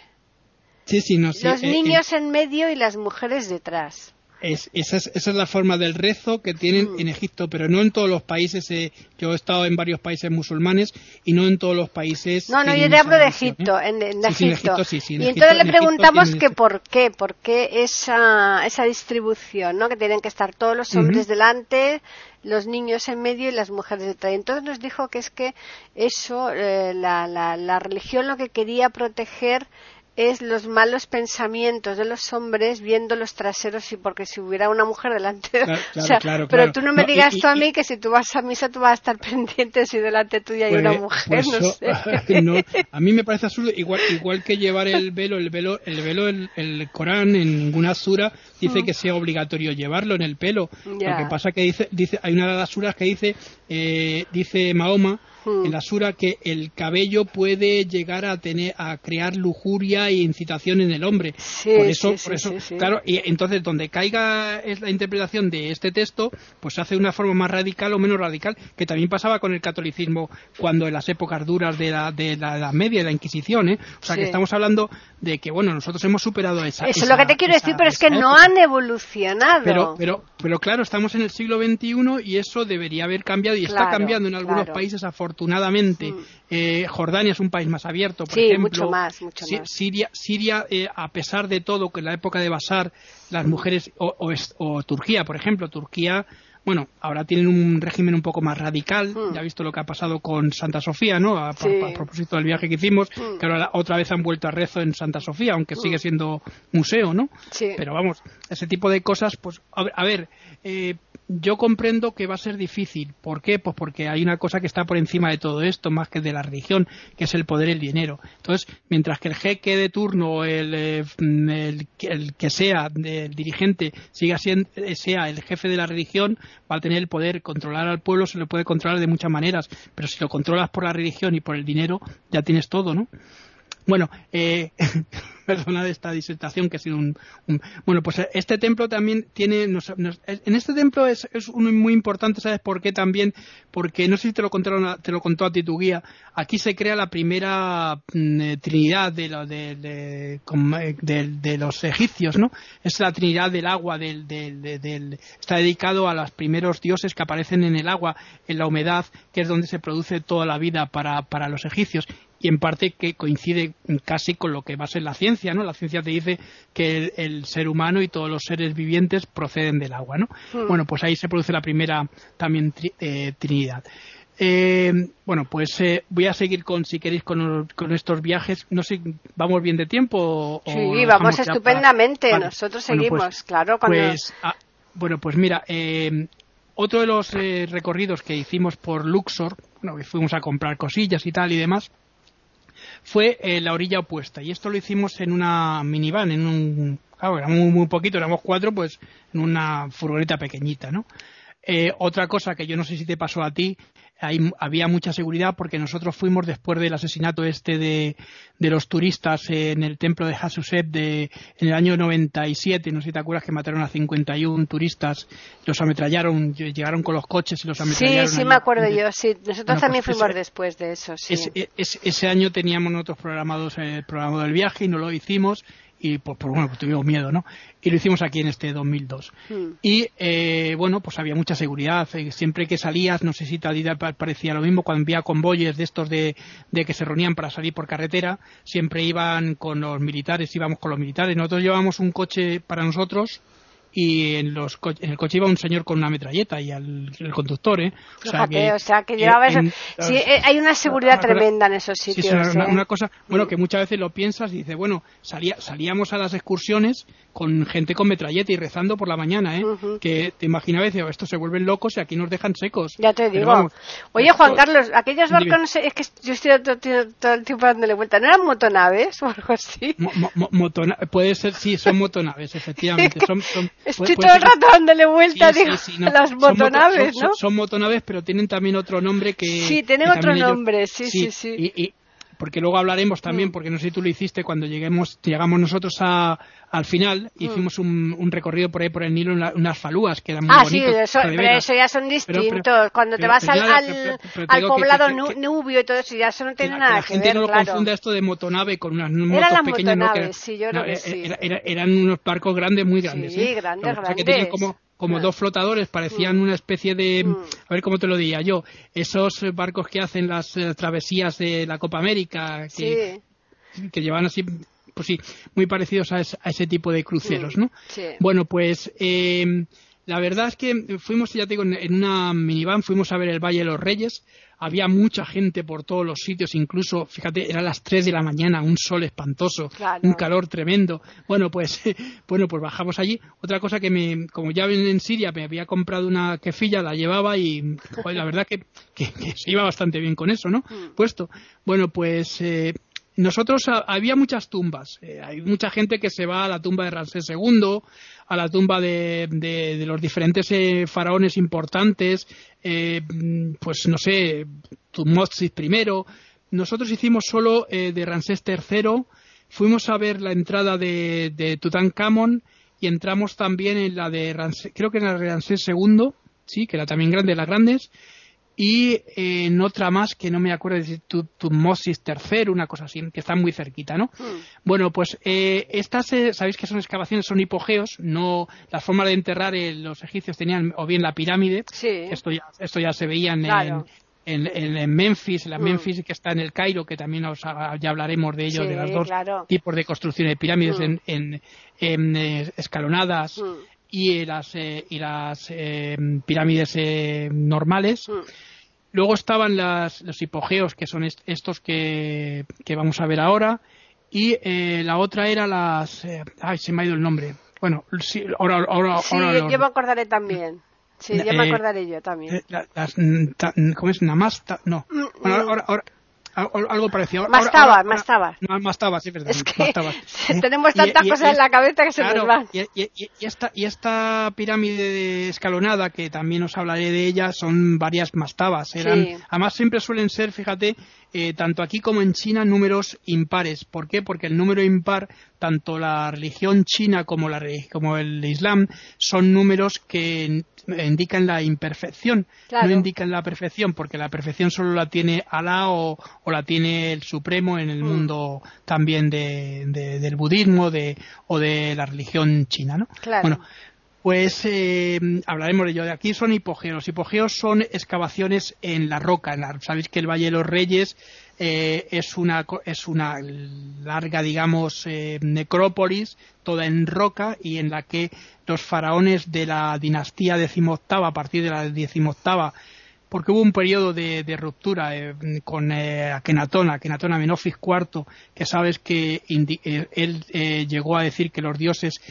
los niños en medio y las mujeres detrás esa, es, la forma del rezo que tienen en Egipto, pero no en todos los países. Eh, yo he estado en varios países musulmanes y no en todos los países. No, no, yo te hablo de Egipto, en, Egipto. y entonces le preguntamos que por qué, por qué esa, esa distribución, ¿no? Que tienen que estar todos los hombres delante, los niños en medio y las mujeres detrás. Entonces nos dijo que es que eso, eh, la, la, la religión lo que quería proteger es los malos pensamientos de los hombres viendo los traseros y porque si hubiera una mujer delante pero tú no me digas tú a mí que si tú vas a misa tú vas a estar pendiente si delante tuya hay una pues, mujer pues no sé. a mí me parece absurdo igual igual que llevar el velo el velo el velo el, Corán en ninguna sura dice mm. que sea obligatorio llevarlo en el pelo lo que pasa que dice dice hay una de las suras que dice eh, dice Mahoma en la sura que el cabello puede llegar a tener a crear lujuria e incitación en el hombre. por eso, por eso claro, y entonces donde caiga es la interpretación de este texto, pues se hace de una forma más radical o menos radical, que también pasaba con el catolicismo cuando en las épocas duras de la, de la Edad Media, de la Inquisición, ¿eh? O sea, que estamos hablando de que, bueno, nosotros hemos superado esa. Eso es lo que te quiero decir, pero es que no han evolucionado. Pero, pero, pero claro, estamos en el siglo XXI y eso debería haber cambiado y está cambiando en algunos países afortunadamente afortunadamente. Mm. Eh, Jordania es un país más abierto, por ejemplo. Mucho más, mucho más. Siria, Siria eh, a pesar de todo, que en la época de Basar, las mujeres, o, Turquía, por ejemplo, Turquía bueno, ahora tienen un régimen un poco más radical. Mm. Ya ha visto lo que ha pasado con Santa Sofía, ¿no? A, Sí. a- a propósito del viaje que hicimos, Mm. que ahora otra vez han vuelto a rezo en Santa Sofía, aunque sigue siendo museo, ¿no? Sí. Pero vamos, ese tipo de cosas, pues, a ver, a ver, eh, yo comprendo que va a ser difícil. ¿Por qué? Pues porque hay una cosa que está por encima de todo esto, más que de la religión, que es el poder y el dinero. Entonces, mientras que el jeque de turno, el, eh, mm, que- sea, el dirigente, siga siendo, eh, sea el jefe de la religión, va a tener el poder controlar al pueblo, se le puede controlar de muchas maneras, pero si lo controlas por la religión y por el dinero, ya tienes todo, ¿no? Bueno, eh, perdona de esta disertación que ha sido un, un- bueno, pues este templo también tiene, nos- nos- en este templo es, es uno muy importante, ¿sabes por qué también? Porque no sé si te lo contaron, te lo contó a ti tu guía. Aquí se crea la primera mm, eh, trinidad de, lo- de, eh, de- de los egipcios, ¿no? Es la trinidad del agua, del, del- de- del- está dedicado a los primeros dioses que aparecen en el agua, en la humedad, que es donde se produce toda la vida para, para los egipcios y en parte que coincide casi con lo que va a ser la ciencia, ¿no? La ciencia te dice que el, el ser humano y todos los seres vivientes proceden del agua, ¿no? Mm. Bueno, pues ahí se produce la primera también tri- eh, trinidad. Eh, bueno, pues eh, voy a seguir con, si queréis, con, con estos viajes. No sé, ¿vamos bien de tiempo? o- Sí, vamos para- estupendamente. Vale. Nosotros Bueno, seguimos, pues- claro. Cuando... pues, ah, bueno, pues mira, eh, otro de los eh, recorridos que hicimos por Luxor, bueno, que fuimos a comprar cosillas y tal y demás, fue eh, la orilla opuesta. Y esto lo hicimos en una minivan, en un... Claro, éramos muy, muy poquito, éramos cuatro, pues en una furgoneta pequeñita, ¿no? Eh, otra cosa que yo no sé si te pasó a ti, hay- había mucha seguridad porque nosotros fuimos después del asesinato este de, de los turistas en el templo de Hatshepsut de, en el año 97, no sé si te acuerdas que mataron a 51 turistas, los ametrallaron, llegaron con los coches y los Sí, ametrallaron. sí ahí. me acuerdo yo, sí. Nosotros Bueno, también pues fuimos ese- después de eso, sí. Ese, ese- ese año teníamos nosotros programados eh, el programa del viaje y no lo hicimos y pues, pues, bueno, pues tuvimos miedo, ¿no? Y lo hicimos aquí en este 2002. Mm. Y eh, bueno, pues había mucha seguridad. eh, Siempre que salías, no sé si pa- parecía lo mismo, cuando había convoyes de estos de, de que se reunían para salir por carretera, siempre iban con los militares, íbamos con los militares. Nosotros llevábamos un coche para nosotros y en, los co- en el coche iba un señor con una metralleta y al, el conductor, ¿eh? Fíjate, o sea, que llevaba eso. Sí, eh, hay una seguridad una cosa- tremenda en esos Sí, es sitios. una, ¿eh? una cosa, bueno, que muchas veces lo piensas y dices, bueno, salía, salíamos a las excursiones con gente con metralleta y rezando por la mañana, ¿eh? Que te imaginabas, dices, estos se vuelven locos y aquí nos dejan secos. Ya te digo. vamos, Oye, Juan Carlos, aquellos barcos, es que yo estoy todo, el tiempo dándole vuelta. ¿No eran motonaves o algo así? mo- mo- mo- motona- puede ser, sí, son motonaves, efectivamente. Son, son- Estoy puede- todo puede el rato dándole vuelta, Sí, sí, no. a las Son moto- motonaves, son- ¿no? Son, motonaves, pero tienen también otro nombre que. Sí, tienen que otro también ellos- nombre, sí, sí, sí. Y, y- porque luego hablaremos también, Mm. porque no sé si tú lo hiciste cuando lleguemos, llegamos nosotros a, al final, Mm. hicimos un, un recorrido por ahí por el Nilo, una- unas falúas que eran muy Ah, sí, eso, pero pero eso ya son Pero- distintos. pero- Cuando te pero- vas pero al, ya, al, pero- pero al que- poblado que- que- Nubio y todo eso, ya eso no que tiene la, nada que la que gente ver, no claro. confunda esto de motonave con unas motos las pequeñas. ¿no? Que- motonaves, sí, yo creo no, que sí. era- era- eran unos barcos grandes, muy grandes. Sí, ¿eh? grandes, Lo que que tenían grandes. como, como dos flotadores, parecían una especie de, Mm. a ver cómo te lo diría yo, esos barcos que hacen las eh, travesías de la Copa América, que, Sí, que llevan así, pues sí, muy parecidos a, es- a ese tipo de cruceros, Mm, ¿no? sí. Bueno, pues eh, la verdad es que fuimos, ya te digo, en- una minivan, fuimos a ver el Valle de los Reyes, había mucha gente por todos los sitios, incluso, fíjate, eran las 3 de la mañana, un sol espantoso, Claro. un calor tremendo. Bueno, pues bueno, pues bajamos allí. Otra cosa que me, como ya en en Siria me había comprado una quefilla, la llevaba y joder, la verdad que, que- que se iba bastante bien con eso, ¿no? Mm. Puesto. Bueno, pues eh, nosotros a- había muchas tumbas. Eh, hay mucha gente que se va a la tumba de Ramsés II, a la tumba de, de- los diferentes eh, faraones importantes, eh, pues no sé, Tutmosis I. Nosotros hicimos solo eh, de Ramsés III, fuimos a ver la entrada de, de Tutankamón y entramos también en la de Ramsés, creo que en la de Ramsés II, sí, que era también grande, de las grandes, y eh, en otra más que no me acuerdo de Tu- Tutmosis III, una cosa así, que está muy cerquita, ¿no? Mm. Bueno, pues eh, estas, eh, sabéis que son excavaciones, son hipogeos, no las formas de enterrar eh, los egipcios tenían o bien la pirámide, Sí. esto ya, esto ya se veía en, Claro. en, en- en Memphis, la Mm. Memphis que está en el Cairo, que también os, ya hablaremos de ello, Sí, de las dos claro. tipos de construcción de pirámides Mm. en, eh, escalonadas Mm. Y las, y las pirámides normales. Mm. Luego estaban los hipogeos, que son estos que, vamos a ver ahora. Y la otra era las. ay, se me ha ido el nombre. Bueno, sí, ahora. ahora, sí, yo me acordaré también. Sí, ya me acordaré yo también. las, ¿Cómo es? Namasta. No. Mm, bueno, ahora, ahora, algo parecido. Más estaba, más estaba. Más estaba, sí, verdad. Es que tenemos tantas cosas en la cabeza que se nos van. Y, y, esta, y esta pirámide escalonada, que también os hablaré de ella, son varias mastabas. Eran, Además, siempre suelen ser, fíjate, eh, tanto aquí como en China, números impares. ¿Por qué? Porque el número impar, tanto la religión china como, la, como el Islam, son números que indican la imperfección, no indican la perfección, porque la perfección solo la tiene Alá o, la tiene el Supremo en el mm. mundo también del budismo de, o de la religión china. ¿no? Bueno, pues eh, hablaremos de ello. De aquí son hipogeos. Hipogeos son excavaciones en la roca. Sabéis que el Valle de los Reyes eh, es, una, es una larga, digamos, eh, necrópolis, toda en roca y en la que los faraones de la dinastía decimoctava, a partir de la decimoctava, porque hubo un periodo de, ruptura eh, con eh, Akenatón, Akenatón Amenofis IV, que sabes que eh, él eh, llegó a decir que los dioses,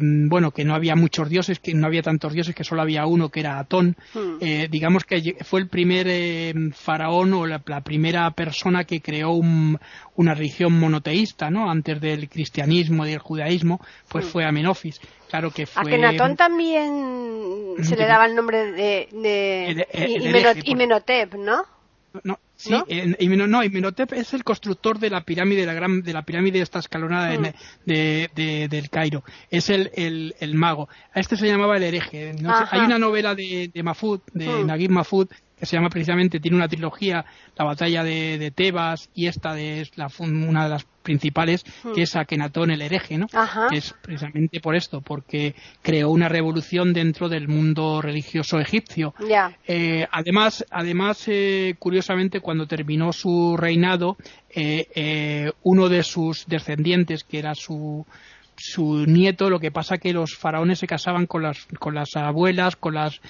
bueno, que no había muchos dioses, que no había tantos dioses, que solo había uno, que era Atón. Hmm. digamos que fue el primer faraón o la, primera persona que creó una religión monoteísta, ¿no? Antes del cristianismo y del judaísmo, pues hmm. fue Amenofis. Claro que fue... A Kenatón también se le daba el nombre de, de, Imenotep, ¿no? No, sí, ¿No? Imenotep es el constructor de la pirámide, de la, gran, de la pirámide esta escalonada mm. de, del Cairo. Es el, el, mago. A este se llamaba el hereje. Hay una novela de, de de mm. Naguib Mahfoud, que se llama precisamente, tiene una trilogía, la batalla de, Tebas y esta de, es la, una de las principales, hmm. que es Akenatón el hereje, ¿no? Que es precisamente por esto, porque creó una revolución dentro del mundo religioso egipcio. Eh, además, además eh, curiosamente, cuando terminó su reinado, eh, uno de sus descendientes, que era su su nieto, lo que pasa que los faraones se casaban con las, con las abuelas, con las,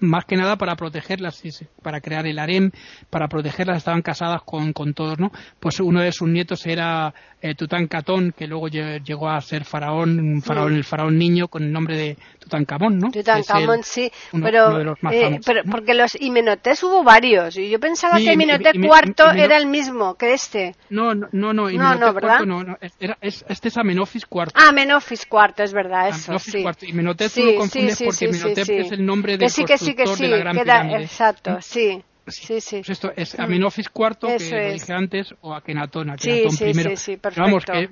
más que nada para protegerlas, para crear el harem, para protegerlas, estaban casadas con, con todos, ¿no? Pues uno de sus nietos era eh, Tutankamón, que luego llegó a ser faraón, un faraón, el faraón niño con el nombre de Tutankamón, ¿no? Tutankamón, sí, pero, eh, pero porque los Imenotés hubo varios, y yo pensaba que Imenoté IV era el mismo que este. No, no, no, no, no, no, no, era, este es Amenofis IV. Ah, Amenofis IV, es verdad, eso, Amenofis sí. IV. Y Menotep sí, tú lo confundes sí, porque Menotep es el nombre del constructor de la Gran Pirámide. Exacto, sí. Sí, sí. Pues esto es Amenofis IV, que dije antes, o Akenatón, Akenatón primero. Sí, sí, perfecto. vamos, que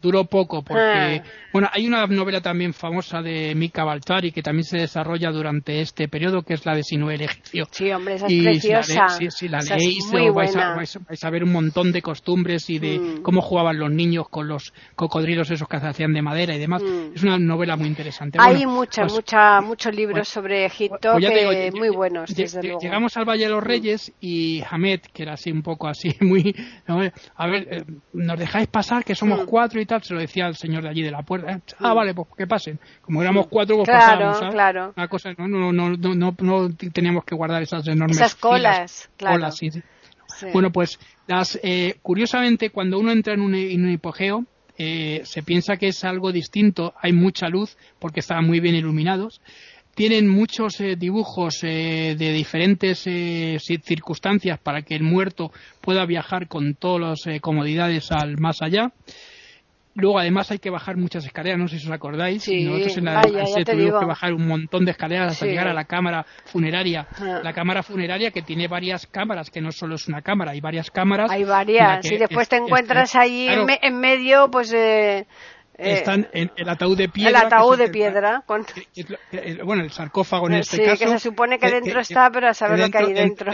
duró, poco, porque, ah. bueno, hay una novela también famosa de Mika Baltari que también se desarrolla durante este periodo, que es la de Sinué el egipcio. Sí, hombre, esa es y preciosa. Si la, sí, sí, la leéis, vais a, vais, a, ver un montón de costumbres y de mm. cómo jugaban los niños con los cocodrilos esos que se hacían de madera y demás. Mm. Es una novela muy interesante. Hay mucha, pues mucha, muchos libros sobre Egipto pues que muy buenos, desde luego. Llegamos al Valle de los Reyes y Hamed, que era así un poco así, muy... A ver, eh, nos dejáis pasar, que somos mm. cuatro y tal, se lo decía el señor de allí de la puerta. ¿eh? Ah, vale, pues que pasen. Como éramos cuatro, pues claro, Claro, Una cosa, no, no, no, no, no, teníamos que guardar esas enormes Esas colas, claro. sí, sí. Bueno, pues las, eh, curiosamente, cuando uno entra en un, en un hipogeo, eh, se piensa que es algo distinto, hay mucha luz porque estaban muy bien iluminados, tienen muchos eh, dibujos eh, de diferentes eh, circunstancias para que el muerto pueda viajar con todas las comodidades al más allá. Luego, además, hay que bajar muchas escaleras, no sé si os acordáis. Nosotros en la tuvimos que bajar un montón de escaleras hasta llegar a la cámara funeraria. Ah. La cámara funeraria que tiene varias cámaras, que no solo es una cámara, hay varias cámaras. Hay varias, y después te encuentras ahí en, medio, pues. Eh, eh, están en el ataúd de piedra. El ataúd de piedra. bueno, el sarcófago en este caso. que se supone que dentro está, pero a saber lo que hay dentro.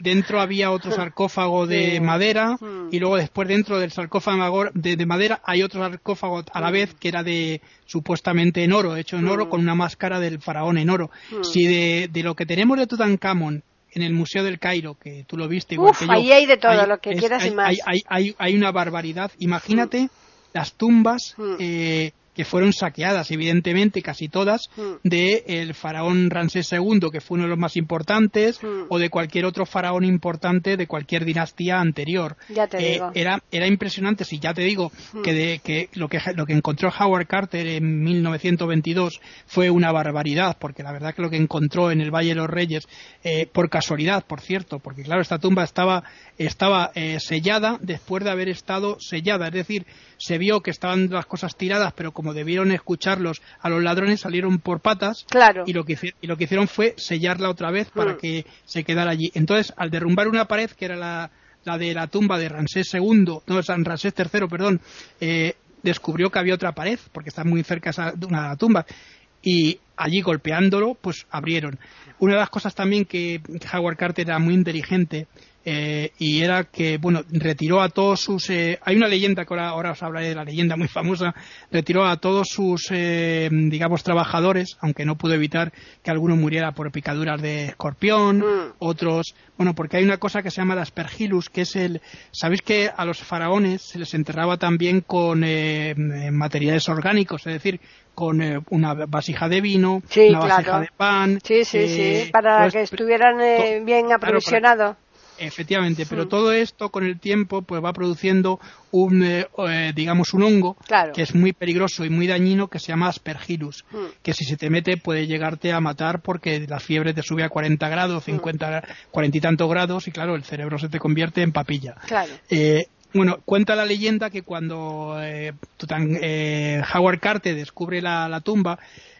dentro había otro sarcófago de madera mm. y luego después dentro del sarcófago de, madera hay otro sarcófago a la mm. vez que era de supuestamente en oro, hecho en oro mm. con una máscara del faraón en oro. Si de, lo que tenemos de Tutankamón en el Museo del Cairo, que tú lo viste igual que yo. Ahí hay de todo, lo que quieras y más. Hay, hay, hay, una barbaridad. Imagínate las tumbas mm. eh, que fueron saqueadas, evidentemente, casi todas, mm. de el faraón Ramsés II, que fue uno de los más importantes, mm. o de cualquier otro faraón importante de cualquier dinastía anterior. Ya te digo. Era, era impresionante, si ya te digo, que, de, que, lo que lo que encontró Howard Carter en 1922 fue una barbaridad, porque la verdad que lo que encontró en el Valle de los Reyes, por casualidad, por cierto, porque claro, esta tumba estaba, estaba sellada después de haber estado sellada, es decir, se vio que estaban las cosas tiradas, pero como debieron escucharlos a los ladrones, salieron por patas claro. y, lo que, y lo que hicieron fue sellarla otra vez para mm. que se quedara allí. Entonces, al derrumbar una pared, que era la, la de la tumba de Ramsés II, no, San Ramsés III, perdón, eh, descubrió que había otra pared, porque está muy cerca de una tumba, y allí golpeándolo, pues abrieron. Una de las cosas también que Howard Carter era muy inteligente eh, y era que, bueno, retiró a todos sus. Eh, hay una leyenda que ahora, os hablaré de la leyenda muy famosa. Retiró a todos sus, eh, digamos, trabajadores, aunque no pudo evitar que alguno muriera por picaduras de escorpión, mm. otros. Bueno, porque hay una cosa que se llama la aspergillus, que es el. ¿Sabéis que a los faraones se les enterraba también con materiales orgánicos? Es decir, con una vasija de vino, una vasija de pan. Sí, sí, sí, para pues, que estuvieran bien aprovisionados. Efectivamente, pero mm. todo esto con el tiempo pues va produciendo un, eh, eh, digamos, un hongo que es muy peligroso y muy dañino que se llama aspergillus, mm. que si se te mete puede llegarte a matar porque la fiebre te sube a 40 grados, 50, mm. 40 y tantos grados y claro, el cerebro se te convierte en papilla. Eh, bueno, cuenta la leyenda que cuando eh, Howard Carter descubre la tumba,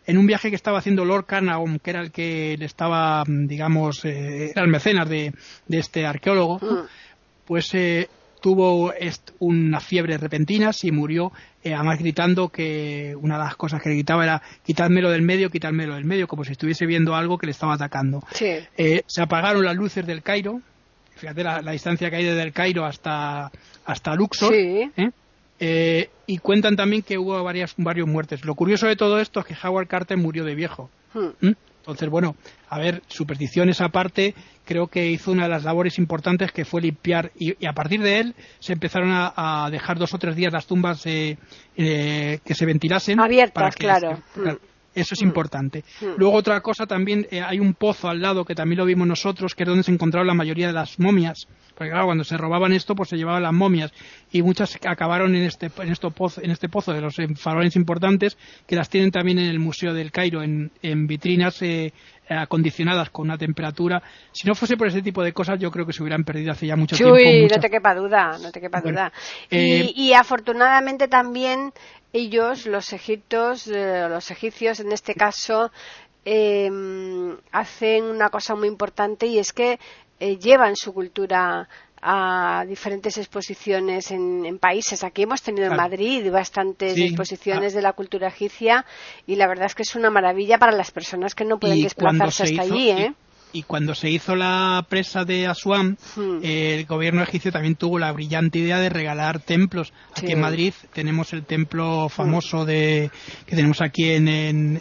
en un viaje que estaba haciendo Lord Carnarvon, que era el que le estaba, mm, digamos, eh, era el mecenas de, este arqueólogo, mm. pues eh, tuvo una fiebre repentina y murió, eh, además gritando que una de las cosas que le gritaba era quitádmelo del medio, quitádmelo del medio, como si estuviese viendo algo que le estaba atacando. se apagaron las luces del Cairo, fíjate la, distancia que hay desde el Cairo hasta, hasta Luxor. Sí. Eh, y cuentan también que hubo varias, varios muertes. Lo curioso de todo esto es que Howard Carter murió de viejo. Hmm. ¿Mm? Entonces, bueno, a ver, supersticiones aparte, creo que hizo una de las labores importantes que fue limpiar y, a partir de él se empezaron a, dejar dos o tres días las tumbas eh, eh, que se ventilasen. Abiertas, claro. Hmm. Eso es hmm. importante. Luego otra cosa también, hay un pozo al lado que también lo vimos nosotros, que es donde se encontraron la mayoría de las momias porque claro, cuando se robaban esto, pues se llevaban las momias y muchas acabaron en este, en, esto pozo, en este pozo de los faraones importantes que las tienen también en el Museo del Cairo, en, vitrinas eh, acondicionadas con una temperatura. Si no fuese por ese tipo de cosas, yo creo que se hubieran perdido hace ya mucho tiempo. no te quepa duda, no te quepa duda. Eh, y, afortunadamente también ellos, los egiptos, eh, los egipcios en este caso, hacen una cosa muy importante y es que eh, llevan su cultura a diferentes exposiciones en, países. Aquí hemos tenido en Madrid bastantes exposiciones ah. de la cultura egipcia y la verdad es que es una maravilla para las personas que no pueden desplazarse hasta allí. ¿eh? Y, cuando se hizo la presa de Asuán, hmm. el gobierno egipcio también tuvo la brillante idea de regalar templos. Aquí en Madrid tenemos el templo famoso de que tenemos aquí en,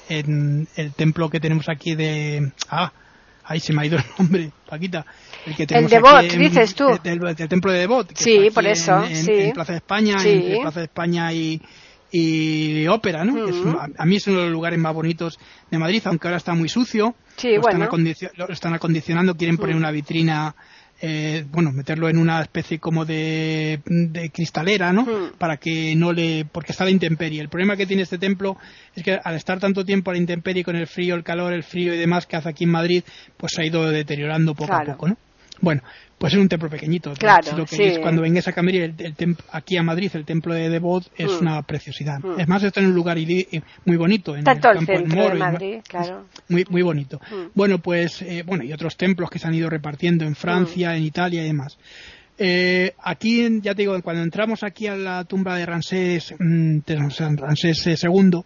en, el templo que tenemos aquí de ah Ahí se me ha ido el nombre, Paquita. El, que el de Bot, dices tú. El, templo de Bot. sí, por eso. En, Plaza de España, en Plaza de España y, y ópera, ¿no? a mí es uno de los lugares más bonitos de Madrid, aunque ahora está muy sucio. Sí, lo, bueno. están lo están acondicionando, quieren poner una vitrina eh, bueno, meterlo en una especie como de, cristalera, ¿no? Hmm. Para que no le, porque está la intemperie. El problema que tiene este templo es que al estar tanto tiempo a la intemperie con el frío, el calor, el frío y demás que hace aquí en Madrid, pues se ha ido deteriorando poco a poco, ¿no? Bueno, pues es un templo pequeñito. Claro, cuando vengas a el, aquí a Madrid, el templo de Devot es mm. una preciosidad. Mm. Es más, está en un lugar muy bonito, en el campo de Madrid, claro. Muy, muy bonito. Mm. Bueno, pues, eh, bueno, y otros templos que se han ido repartiendo en Francia, en Italia y demás. Eh, aquí, ya te digo, cuando entramos aquí a la tumba de Ramsés, Ramsés II,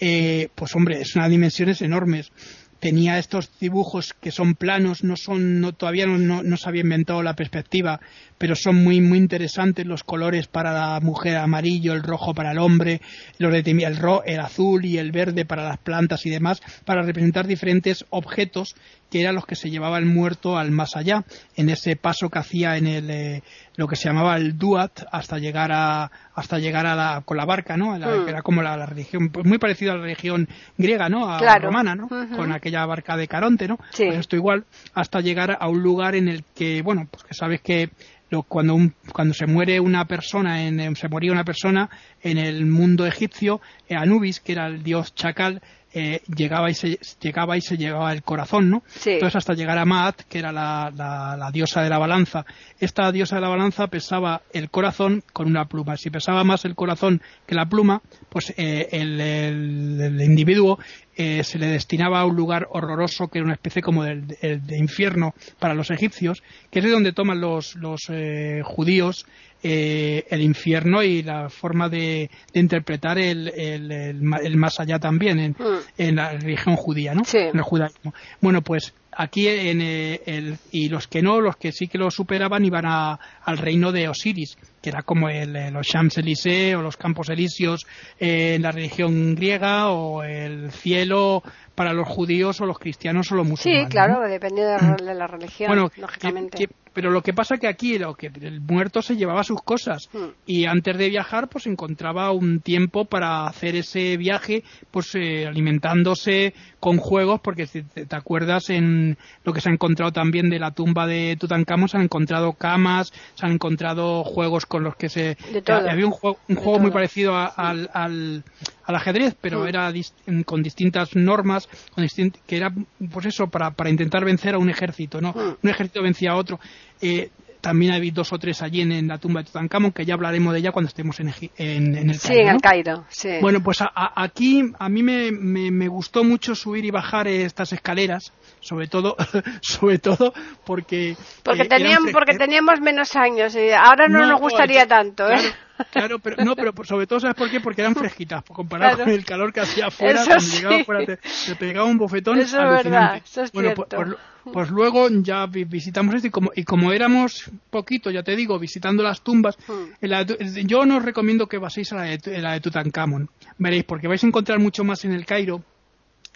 eh, pues hombre, es unas dimensiones enormes tenía estos dibujos que son planos, no son, no, todavía no, no, se había inventado la perspectiva, pero son muy, muy interesantes los colores para la mujer amarillo, el rojo para el hombre, los de, el, el azul y el verde para las plantas y demás, para representar diferentes objetos que eran los que se llevaba el muerto al más allá, en ese paso que hacía en el, eh, lo que se llamaba el Duat hasta llegar a, hasta llegar a la, con la barca, ¿no? Mm. Que era como la, religión, pues muy parecido a la religión griega, ¿no? A la romana, ¿no? Con aquella barca de Caronte, ¿no? Pues esto igual, hasta llegar a un lugar en el que, bueno, pues que sabes que cuando, cuando se muere una persona, en, se moría una persona en el mundo egipcio, eh, Anubis, que era el dios chacal, eh, llegaba y se llegaba y se llevaba el corazón, ¿no? Entonces hasta llegar a Maat, que era la, la, diosa de la balanza. Esta diosa de la balanza pesaba el corazón con una pluma. Si pesaba más el corazón que la pluma, pues eh, el, el, individuo eh, se le destinaba a un lugar horroroso que era una especie como de, de infierno para los egipcios, que es de donde toman los, los judíos eh, el infierno y la forma de, interpretar el, el, más allá también en, mm. en, la religión judía, ¿no? En el judaísmo. Bueno, pues aquí en eh, el, y los que no, los que sí que lo superaban iban a, al reino de Osiris, que era como el, los Champs-Élysées o los Campos Elíseos eh, en la religión griega o el cielo para los judíos o los cristianos o los musulmanes. Sí, claro, depende de, la religión, bueno, lógicamente. pero lo que pasa que aquí lo que el muerto se llevaba sus cosas hmm. y antes de viajar pues encontraba un tiempo para hacer ese viaje pues eh, alimentándose con juegos porque si te, acuerdas en lo que se ha encontrado también de la tumba de Tutankamón se han encontrado camas se han encontrado juegos con los que se había un juego, un juego muy parecido al, al, ajedrez pero mm. era con distintas normas con que era pues eso para, para intentar vencer a un ejército no mm. un ejército vencía a otro eh, también hay dos o tres allí en, la tumba de Tutankamón, que ya hablaremos de ella cuando estemos en, en, el Cairo. Sí, en el Cairo, sí. Bueno, pues aquí a mí me, me, gustó mucho subir y bajar estas escaleras, sobre todo, sobre todo porque... Porque, eh, porque teníamos menos años y ahora no, nos gustaría tanto, ¿eh? Claro, pero no, pero sobre todo sabes por qué, porque eran fresquitas, comparado con el calor que hacía afuera, cuando llegaba afuera te, pegaba un bofetón eso Es verdad, eso es bueno, pues, pues, pues, luego ya visitamos esto y como, y como éramos poquito, ya te digo, visitando las tumbas, hmm. yo no os recomiendo que paséis a la de, la de Tutankamón, veréis, porque vais a encontrar mucho más en el Cairo,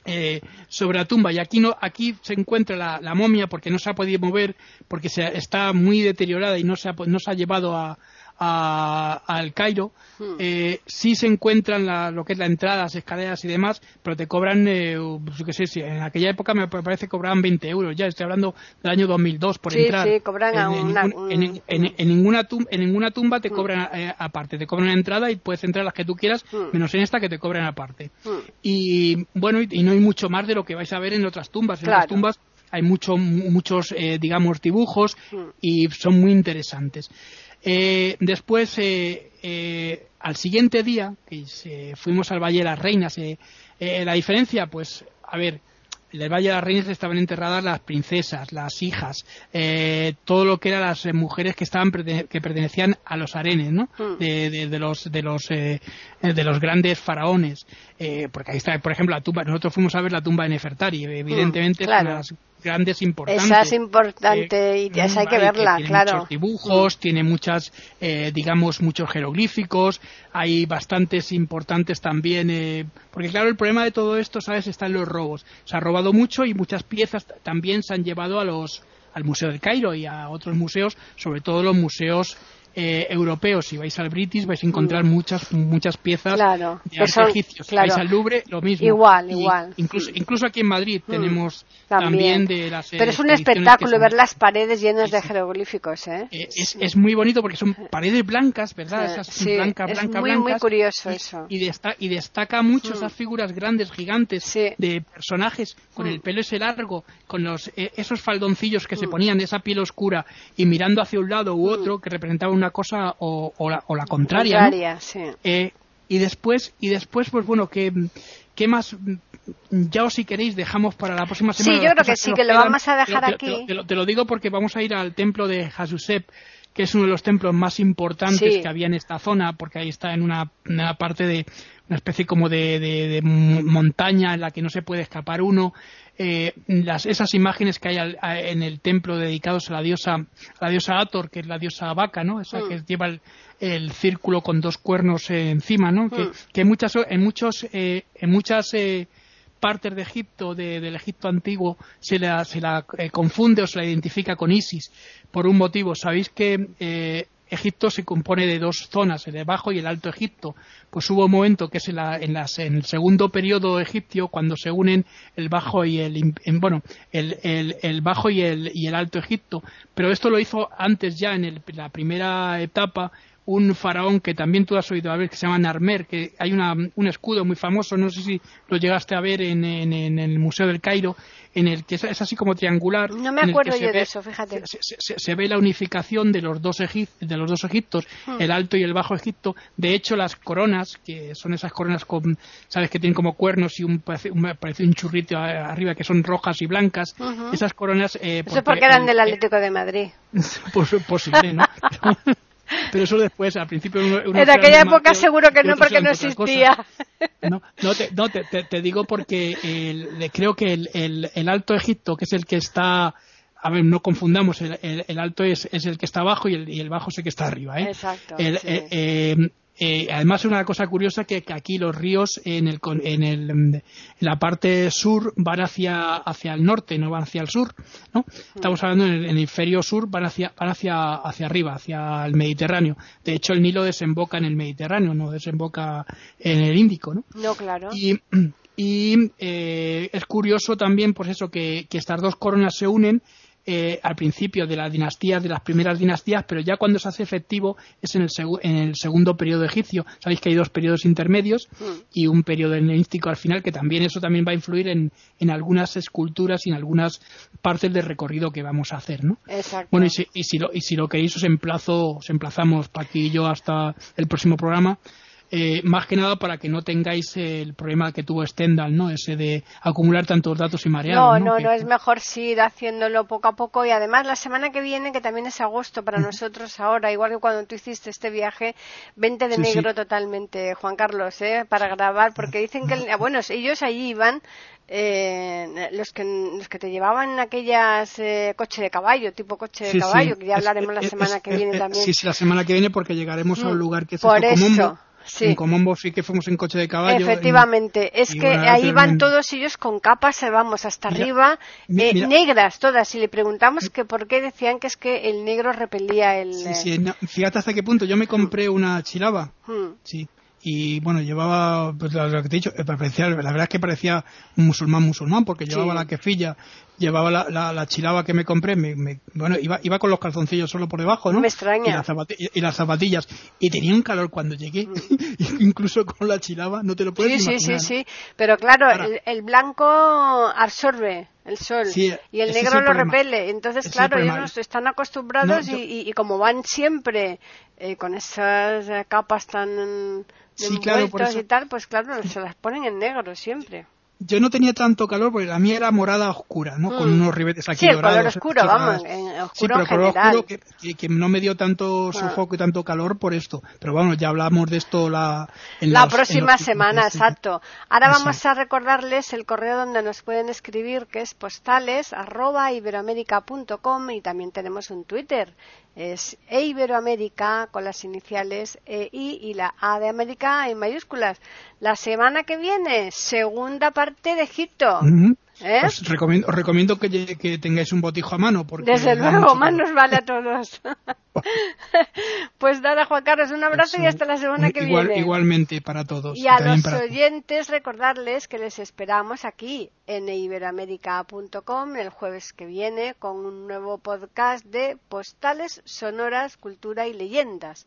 eh, sobre la tumba. Y aquí no aquí se encuentra la, momia porque no se ha podido mover porque se, está muy deteriorada y no se ha, no se ha llevado a, al Cairo, hmm. eh, sí se encuentran la, lo que es la entrada, las escaleras y demás, pero te cobran, eh, pues, sé, si en aquella época me parece que cobraban 20 euros, ya estoy hablando del año 2002 por entrar. Sí, cobran en, en, ninguna tumba, en ninguna tumba te hmm. cobran eh, aparte, te cobran una entrada y puedes entrar las que tú quieras, hmm. menos en esta que te cobran aparte. Y bueno, y, no hay mucho más de lo que vais a ver en otras tumbas. En otras tumbas hay mucho, muchos, eh, digamos, dibujos y son muy interesantes. Eh, después, eh, eh, al siguiente día, que fuimos al Valle de las Reinas, la diferencia, pues, a ver, en el Valle de las Reinas estaban enterradas las princesas, las hijas, todo lo que eran las mujeres que estaban que pertenecían a los arenes, ¿no? Hmm. De, los de los de los grandes faraones, porque ahí está, por ejemplo, la tumba. Nosotros fuimos a ver la tumba de Nefertari, evidentemente, hmm, grandes importantes. Esa es importante y esa hay que verla, tiene claro. Muchos dibujos, tiene muchas, eh, digamos, muchos jeroglíficos, hay bastantes importantes también, eh, porque claro, el problema de todo esto, ¿sabes?, está en los robos. Se ha robado mucho y muchas piezas también se han llevado a los al Museo del Cairo y a otros museos, sobre todo los museos eh, europeos, si vais al British vais a encontrar mm. muchas muchas piezas de arte egipcio. Si vais al Louvre, lo mismo. Igual, igual. Incluso, incluso aquí en Madrid mm. tenemos también. de las Pero es un espectáculo ver las paredes llenas de jeroglíficos, ¿eh? ¿eh? es, es muy bonito porque son paredes blancas, ¿verdad? Esas sí, blancas, es muy, muy curioso eso. Y, y destaca mucho mm. esas figuras grandes, gigantes, de personajes con el pelo ese largo, con los eh, esos faldoncillos que se ponían de esa piel oscura y mirando hacia un lado u otro que representaba una cosa o, la, o la, contraria. Eh, y después, y después, pues bueno, ¿qué, qué más? Ya o si queréis dejamos para la próxima semana. Sí, yo creo que sí, que, lo vamos a dejar aquí. Te, lo, digo porque vamos a ir al templo de Hasusep, que es uno de los templos más importantes que había en esta zona, porque ahí está en una, parte de una especie como de, de, montaña en la que no se puede escapar uno eh, las, esas imágenes que hay en el templo dedicados a la diosa, a la diosa Ator, que es la diosa vaca, ¿no? Esa que mm. lleva el, círculo con dos cuernos eh, encima, ¿no? Que, mm. que muchas, en muchos, eh, en muchas partes de Egipto, del Egipto antiguo, se la, se la eh, confunde o se la identifica con Isis por un motivo. Sabéis que eh, Egipto se compone de dos zonas, el Bajo y el Alto Egipto. Pues hubo un momento que es en, el segundo periodo egipcio cuando se unen el Bajo y el bueno el, Bajo y el, y el Alto Egipto. Pero esto lo hizo antes ya en la primera etapa un faraón que también tú has oído a ver que se llama Narmer, que hay un escudo muy famoso, no sé si lo llegaste a ver en, el Museo del Cairo, en el que es, así como triangular. No me acuerdo yo de eso, fíjate. Se, ve la unificación de los dos, de los dos Egiptos, hmm. el Alto y el Bajo Egipto. De hecho, las coronas, que son esas coronas con, sabes que tienen como cuernos y un parece un, churrito arriba que son rojas y blancas, esas coronas. Eh, eso es porque eran del Atlético de Madrid. pues posible, ¿no? pero eso después, al principio... en aquella época seguro que no, porque no existía. No, no, te, te, digo porque creo que el, el, Alto Egipto, que es el que está a ver, no confundamos, el, el, alto es, es, el que está abajo y el, y el bajo es el que está arriba. ¿eh? Exacto. Eh, eh, eh, además, una cosa curiosa que, que aquí los ríos en, el, en, el, en, la parte sur van hacia, hacia el norte, no van hacia el sur. ¿no? Estamos hablando en el, hemisferio sur, van, hacia, van hacia, hacia arriba, hacia el Mediterráneo. De hecho, el Nilo desemboca en el Mediterráneo, no desemboca en el Índico. No, no claro. Y, y eh, es curioso también, pues eso, que, que estas dos coronas se unen eh, al principio de las dinastías, de las primeras dinastías, pero ya cuando se hace efectivo es en el, en el segundo periodo egipcio. Sabéis que hay dos periodos intermedios mm. y un periodo helenístico al final, que también eso también va a influir en, en, algunas esculturas y en algunas partes del recorrido que vamos a hacer, ¿no? Bueno, y si, y si, lo, y si lo queréis os emplazo, os emplazamos para aquí y yo hasta el próximo programa eh, más que nada para que no tengáis el problema que tuvo Stendhal, ¿no? Ese de acumular tantos datos y marear. No, no, no, es mejor sí ir haciéndolo poco a poco y además la semana que viene, que también es agosto para nosotros ahora, igual que cuando tú hiciste este viaje, vente de negro totalmente, Juan Carlos, ¿eh? Para grabar, porque dicen que, bueno, ellos allí iban eh, los que los que te llevaban aquellas eh, coche de caballo, tipo coche de caballo, que ya hablaremos la semana que viene también. Sí, sí, la semana que viene porque llegaremos a un mm, lugar que es Por eso. Sí. En Comombo sí que fuimos en coche de caballo. Efectivamente, es que ahí van todos ellos con capas, eh, vamos, hasta arriba, eh, negras todas. Y le preguntamos que por qué decían que es que el negro repelía el... Sí, sí, fíjate hasta qué punto. Yo me compré una chilaba, hmm. sí, y bueno, llevaba, pues lo que te he dicho, parecía, la verdad es que parecía un musulmán musulmán, porque llevaba la quefilla, llevaba la, la, chilaba que me compré, me, bueno, iba, iba con los calzoncillos solo por debajo, ¿no? Me extraña. Y, las zapatillas, y tenía un calor cuando llegué, mm. incluso con la chilaba, no te lo puedes sí, imaginar. Sí, sí, sí, pero claro, el, blanco absorbe el sol y el negro lo repele. Entonces, claro, ellos están acostumbrados y, y, como van siempre eh, con esas capas tan sí, claro, por y tal, pues claro, se las ponen en negro siempre yo no tenía tanto calor porque la mía era morada oscura, ¿no? Con mm. unos ribetes aquí sí, el color oscuro, vamos, oscuro sí, pero color oscuro que, no me dio tanto ah. sofoco y tanto calor por esto. Pero bueno, ya hablamos de esto la en la próxima semana, exacto. Ahora vamos a recordarles el correo donde nos pueden escribir, que es postales arroba iberoamérica.com y también tenemos un Twitter es E Iberoamérica con las iniciales EI y la A de América en mayúsculas. La semana que viene, segunda parte de Egipto. ¿Eh? Os recomiendo, os recomiendo que, que, tengáis un botijo a mano. Porque Desde luego, más nos vale a todos. pues nada, Juan Carlos, un abrazo y hasta la semana que viene. Igualmente para todos. Y a los oyentes recordarles que les esperamos aquí en iberoamérica.com el jueves que viene con un nuevo podcast de postales sonoras, cultura y leyendas.